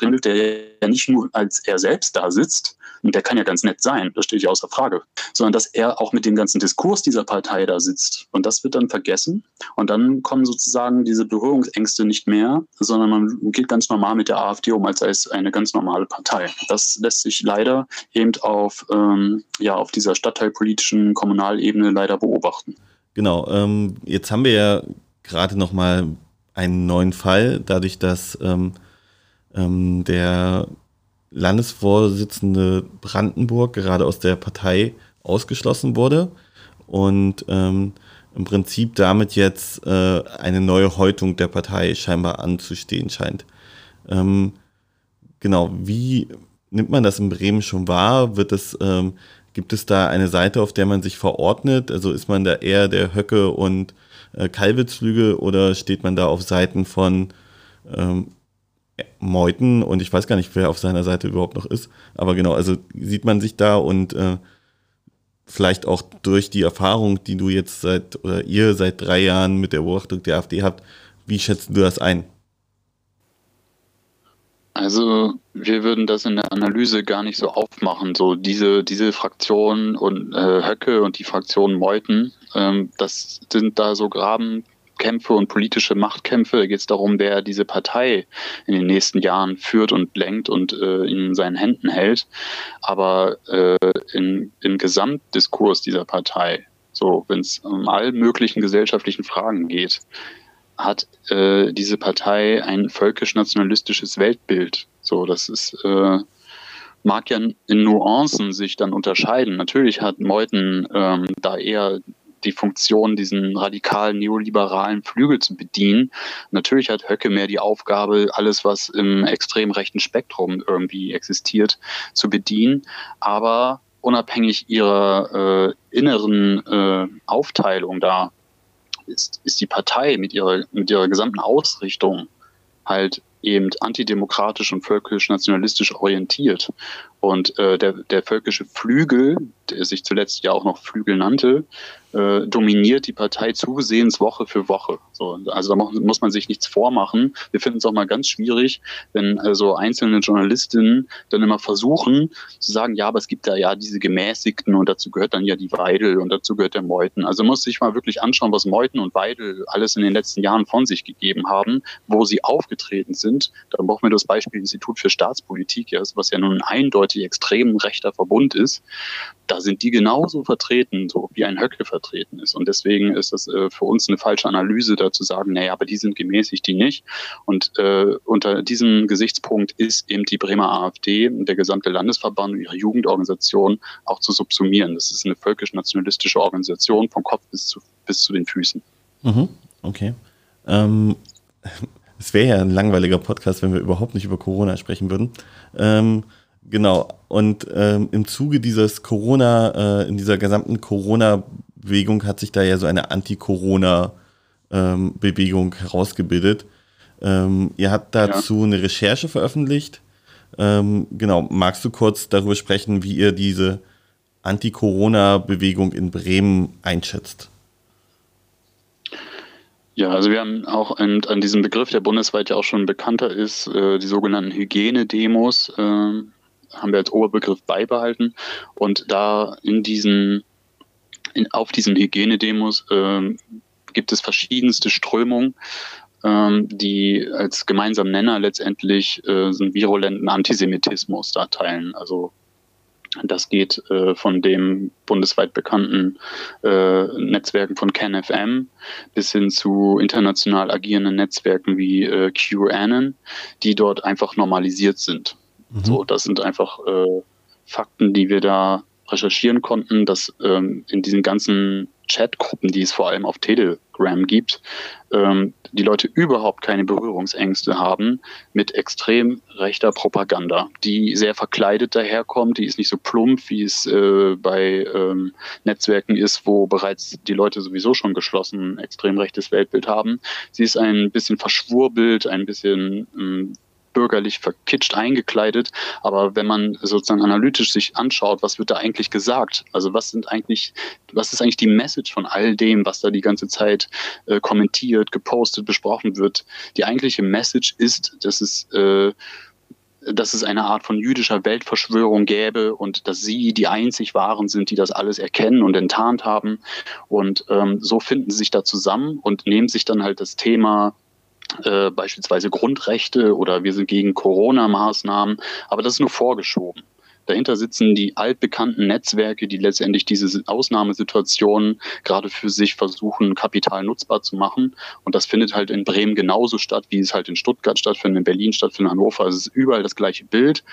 handelt, der ja nicht nur als er selbst da sitzt, und der kann ja ganz nett sein, das steht ja außer Frage, sondern dass er auch mit dem ganzen Diskurs dieser Partei da sitzt. Und das wird dann vergessen. Und dann kommen sozusagen diese Berührungsängste nicht mehr, sondern man geht ganz normal mit der AfD um, als sei es eine ganz normale Partei. Das lässt sich leider eben auf, ähm, ja, auf dieser stadtteilpolitischen Kommunalebene leider beobachten. Genau, ähm, jetzt haben wir ja gerade noch mal einen neuen Fall, dadurch, dass ähm, ähm, der Landesvorsitzende Brandenburg gerade aus der Partei ausgeschlossen wurde und ähm, im Prinzip damit jetzt äh, eine neue Häutung der Partei scheinbar anzustehen scheint. Ähm, genau, wie nimmt man das in Bremen schon wahr? Wird es, ähm, gibt es da eine Seite, auf der man sich verordnet? Also ist man da eher der Höcke und äh, Kalwitzflügel oder steht man da auf Seiten von ähm, Meuten und ich weiß gar nicht, wer auf seiner Seite überhaupt noch ist. Aber genau, also sieht man sich da und äh, vielleicht auch durch die Erfahrung, die du jetzt seit oder ihr seit drei Jahren mit der Beobachtung der AfD habt, wie schätzt du das ein? Also wir würden das in der Analyse gar nicht so aufmachen. So diese, diese Fraktion und äh, Höcke und die Fraktion Meuten, ähm, das sind da so Graben, Kämpfe und politische Machtkämpfe. Da geht es darum, wer diese Partei in den nächsten Jahren führt und lenkt und äh, in seinen Händen hält. Aber äh, in, im Gesamtdiskurs dieser Partei, so wenn es um all möglichen gesellschaftlichen Fragen geht, hat äh, diese Partei ein völkisch-nationalistisches Weltbild. So, das ist äh, mag ja in Nuancen sich dann unterscheiden. Natürlich hat Meuthen ähm, da eher die Funktion, diesen radikalen neoliberalen Flügel zu bedienen. Natürlich hat Höcke mehr die Aufgabe, alles, was im extrem rechten Spektrum irgendwie existiert, zu bedienen. Aber unabhängig ihrer äh, inneren äh, Aufteilung da ist, ist die Partei mit ihrer, mit ihrer gesamten Ausrichtung halt eben antidemokratisch und völkisch-nationalistisch orientiert. Und äh, der, der völkische Flügel, der sich zuletzt ja auch noch Flügel nannte, äh, dominiert die Partei zusehends Woche für Woche. So, also da muss man sich nichts vormachen. Wir finden es auch mal ganz schwierig, wenn also einzelne Journalistinnen dann immer versuchen zu sagen, ja, aber es gibt da ja diese Gemäßigten und dazu gehört dann ja die Weidel und dazu gehört der Meuthen. Also muss sich mal wirklich anschauen, was Meuthen und Weidel alles in den letzten Jahren von sich gegeben haben, wo sie aufgetreten sind. Da brauchen wir das Beispiel Institut für Staatspolitik, was ja nun eindeutig extrem rechter Verbund ist. Da sind die genauso vertreten, so wie ein Höcke vertreten vertreten ist. Und deswegen ist das äh, für uns eine falsche Analyse, da zu sagen, naja, aber die sind gemäßigt, die nicht. Und äh, unter diesem Gesichtspunkt ist eben die Bremer AfD, der gesamte Landesverband und ihre Jugendorganisation auch zu subsumieren. Das ist eine völkisch-nationalistische Organisation vom Kopf bis zu, bis zu den Füßen. Mhm, okay. Ähm, *laughs* es wäre ja ein langweiliger Podcast, wenn wir überhaupt nicht über Corona sprechen würden. Ähm, genau. Und ähm, im Zuge dieses Corona, äh, in dieser gesamten Corona Bewegung hat sich da ja so eine Anti-Corona-Bewegung ähm, herausgebildet. Ähm, ihr habt dazu ja. eine Recherche veröffentlicht. Ähm, genau, magst du kurz darüber sprechen, wie ihr diese Anti-Corona-Bewegung in Bremen einschätzt? Ja, also wir haben auch an, an diesem Begriff, der bundesweit ja auch schon bekannter ist, äh, die sogenannten Hygienedemos, äh, haben wir als Oberbegriff beibehalten. Und da in diesen in, auf diesen Hygienedemos äh, gibt es verschiedenste Strömungen. ähm, die als gemeinsamen Nenner letztendlich äh, so einen virulenten Antisemitismus da teilen. Also das geht äh, von dem bundesweit bekannten äh, Netzwerken von CanFM bis hin zu international agierenden Netzwerken wie äh, QAnon, die dort einfach normalisiert sind. Mhm. So, das sind einfach äh, Fakten, die wir da recherchieren konnten, dass ähm, in diesen ganzen Chatgruppen, die es vor allem auf Telegram gibt, ähm, die Leute überhaupt keine Berührungsängste haben mit extrem rechter Propaganda, die sehr verkleidet daherkommt, die ist nicht so plump, wie es äh, bei ähm, Netzwerken ist, wo bereits die Leute sowieso schon geschlossen extrem rechtes Weltbild haben. Sie ist ein bisschen verschwurbelt, ein bisschen ähm, bürgerlich verkitscht eingekleidet. Aber wenn man sozusagen analytisch sich anschaut, was wird da eigentlich gesagt? Also was sind eigentlich, was ist eigentlich die Message von all dem, was da die ganze Zeit äh, kommentiert, gepostet, besprochen wird? Die eigentliche Message ist, dass es äh, dass es eine Art von jüdischer Weltverschwörung gäbe und dass sie die einzig Wahren sind, die das alles erkennen und enttarnt haben. Und ähm, so finden sie sich da zusammen und nehmen sich dann halt das Thema äh, beispielsweise Grundrechte oder wir sind gegen Corona-Maßnahmen, aber das ist nur vorgeschoben. Dahinter sitzen die altbekannten Netzwerke, die letztendlich diese Ausnahmesituationen gerade für sich versuchen, kapital nutzbar zu machen. Und das findet halt in Bremen genauso statt, wie es halt in Stuttgart stattfindet, in Berlin stattfindet, in Hannover. Es ist überall das gleiche Bild.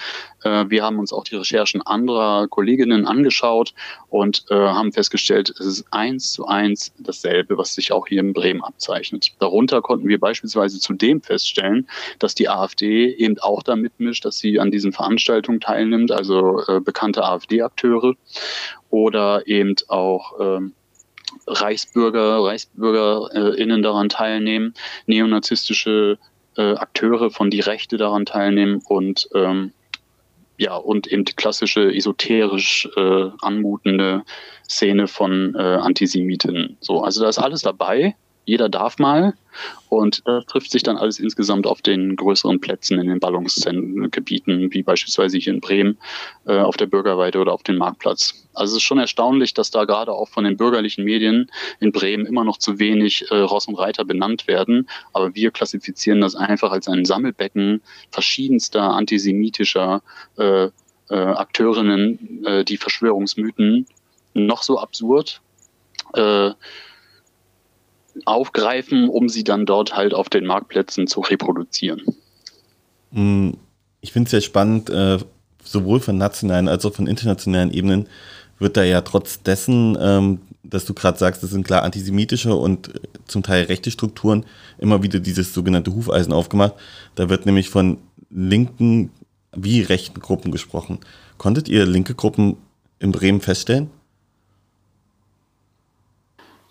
Äh, wir haben uns auch die Recherchen anderer Kolleginnen angeschaut und äh, haben festgestellt, es ist eins zu eins dasselbe, was sich auch hier in Bremen abzeichnet. Darunter konnten wir beispielsweise zudem feststellen, dass die AfD eben auch damit mischt, dass sie an diesen Veranstaltungen teilnimmt. Also äh, bekannte AfD-Akteure oder eben auch ähm, Reichsbürger, ReichsbürgerInnen daran teilnehmen, neonazistische äh, Akteure von die Rechte daran teilnehmen und ähm, ja, und eben die klassische esoterisch äh, anmutende Szene von äh, Antisemiten. So, also da ist alles dabei jeder darf mal. Und das trifft sich dann alles insgesamt auf den größeren Plätzen in den Ballungsgebieten, wie beispielsweise hier in Bremen äh, auf der Bürgerweide oder auf dem Marktplatz. Also es ist schon erstaunlich, dass da gerade auch von den bürgerlichen Medien in Bremen immer noch zu wenig äh, Ross und Reiter benannt werden. Aber wir klassifizieren das einfach als ein Sammelbecken verschiedenster antisemitischer äh, Akteurinnen, die Verschwörungsmythen noch so absurd aufgreifen, um sie dann dort halt auf den Marktplätzen zu reproduzieren. Mm, ich finde es sehr spannend, äh, sowohl von nationalen als auch von internationalen Ebenen wird da ja trotz dessen, ähm, dass du gerade sagst, das sind klar antisemitische und zum Teil rechte Strukturen, immer wieder dieses sogenannte Hufeisen aufgemacht. Da wird nämlich von linken wie rechten Gruppen gesprochen. Konntet ihr linke Gruppen in Bremen feststellen?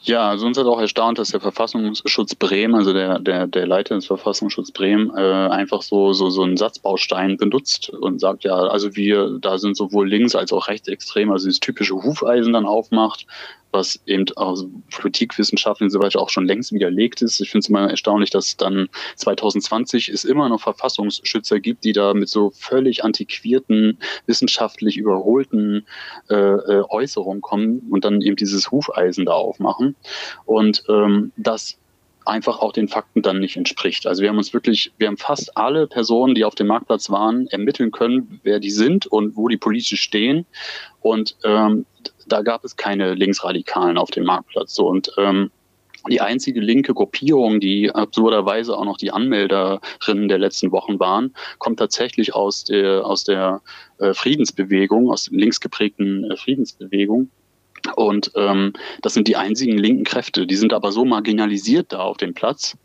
Ja, also uns hat auch erstaunt, dass der Verfassungsschutz Bremen, also der, der, der Leiter des Verfassungsschutzes Bremen, äh, einfach so, so, so einen Satzbaustein benutzt und sagt, ja, also wir, da sind sowohl links als auch rechtsextrem, also dieses typische Hufeisen dann aufmacht, was eben aus Politikwissenschaften und so weiter auch schon längst widerlegt ist. Ich finde es immer erstaunlich, dass dann 2020 es immer noch Verfassungsschützer gibt, die da mit so völlig antiquierten, wissenschaftlich überholten äh, äh Äußerungen kommen und dann eben dieses Hufeisen da aufmachen. Und ähm, das einfach auch den Fakten dann nicht entspricht. Also wir haben uns wirklich, wir haben fast alle Personen, die auf dem Marktplatz waren, ermitteln können, wer die sind und wo die politisch stehen. Und ähm, da gab es keine Linksradikalen auf dem Marktplatz. So, und ähm, die einzige linke Gruppierung, die absurderweise auch noch die Anmelderinnen der letzten Wochen waren, kommt tatsächlich aus der, aus der äh, Friedensbewegung, aus der linksgeprägten äh, Friedensbewegung. Und ähm, das sind die einzigen linken Kräfte. Die sind aber so marginalisiert da auf dem Platz,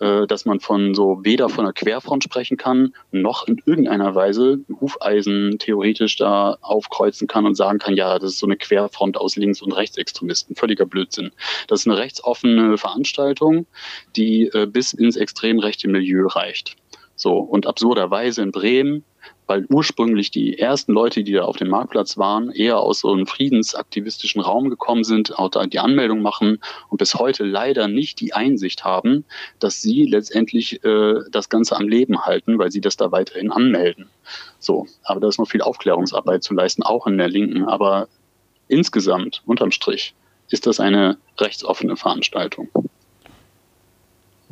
äh, dass man von so weder von einer Querfront sprechen kann, noch in irgendeiner Weise Hufeisen theoretisch da aufkreuzen kann und sagen kann, ja, das ist so eine Querfront aus Links- und Rechtsextremisten. Völliger Blödsinn. Das ist eine rechtsoffene Veranstaltung, die äh, bis ins extrem rechte Milieu reicht. So, und absurderweise in Bremen weil ursprünglich die ersten Leute, die da auf dem Marktplatz waren, eher aus so einem friedensaktivistischen Raum gekommen sind, auch da die Anmeldung machen und bis heute leider nicht die Einsicht haben, dass sie letztendlich äh, das Ganze am Leben halten, weil sie das da weiterhin anmelden. So, aber da ist noch viel Aufklärungsarbeit zu leisten, auch in der Linken. Aber insgesamt, unterm Strich, ist das eine rechtsoffene Veranstaltung.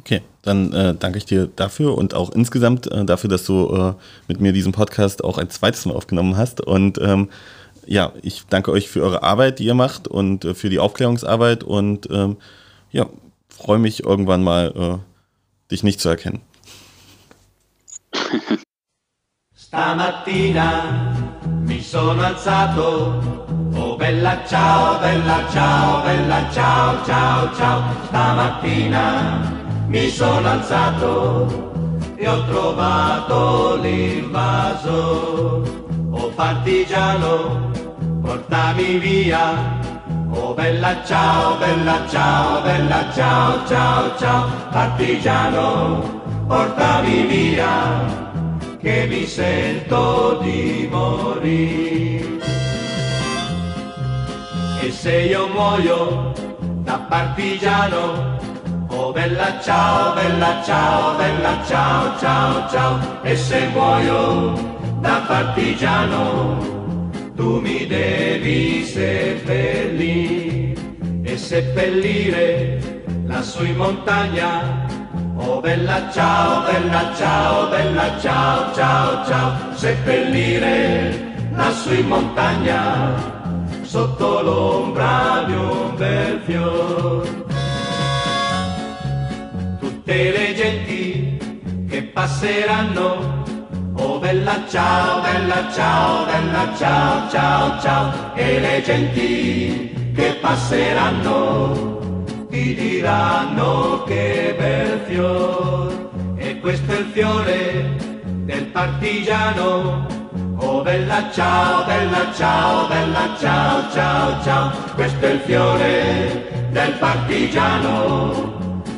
Okay, dann äh, danke ich dir dafür und auch insgesamt äh, dafür, dass du äh, mit mir diesen Podcast auch ein zweites Mal aufgenommen hast. Und ähm, ja, ich danke euch für eure Arbeit, die ihr macht und äh, für die Aufklärungsarbeit und ähm, ja, freue mich irgendwann mal, äh, dich nicht zu erkennen. Stamattina mi sono alzato, oh bella ciao, bella ciao, bella ciao, ciao, ciao. Stamattina mi sono alzato e ho trovato l'invaso, oh partigiano, portami via. Oh bella ciao, bella ciao, bella ciao, ciao, ciao, partigiano, portami via che mi sento di morire. E se io muoio da partigiano, oh bella ciao, bella ciao, bella ciao, ciao, ciao, e se muoio da partigiano, tu mi devi seppellire. E seppellire lassù in montagna. Oh bella ciao, bella ciao, bella ciao, ciao, ciao, seppellire lassù in montagna, sotto l'ombra di un bel fior. Tutte le genti che passeranno, oh bella ciao, bella ciao, bella ciao, ciao, ciao, e le genti che passeranno ti diranno che bel fior. E questo è il fiore del partigiano. Oh bella ciao bella ciao bella ciao ciao ciao. Questo è il fiore del partigiano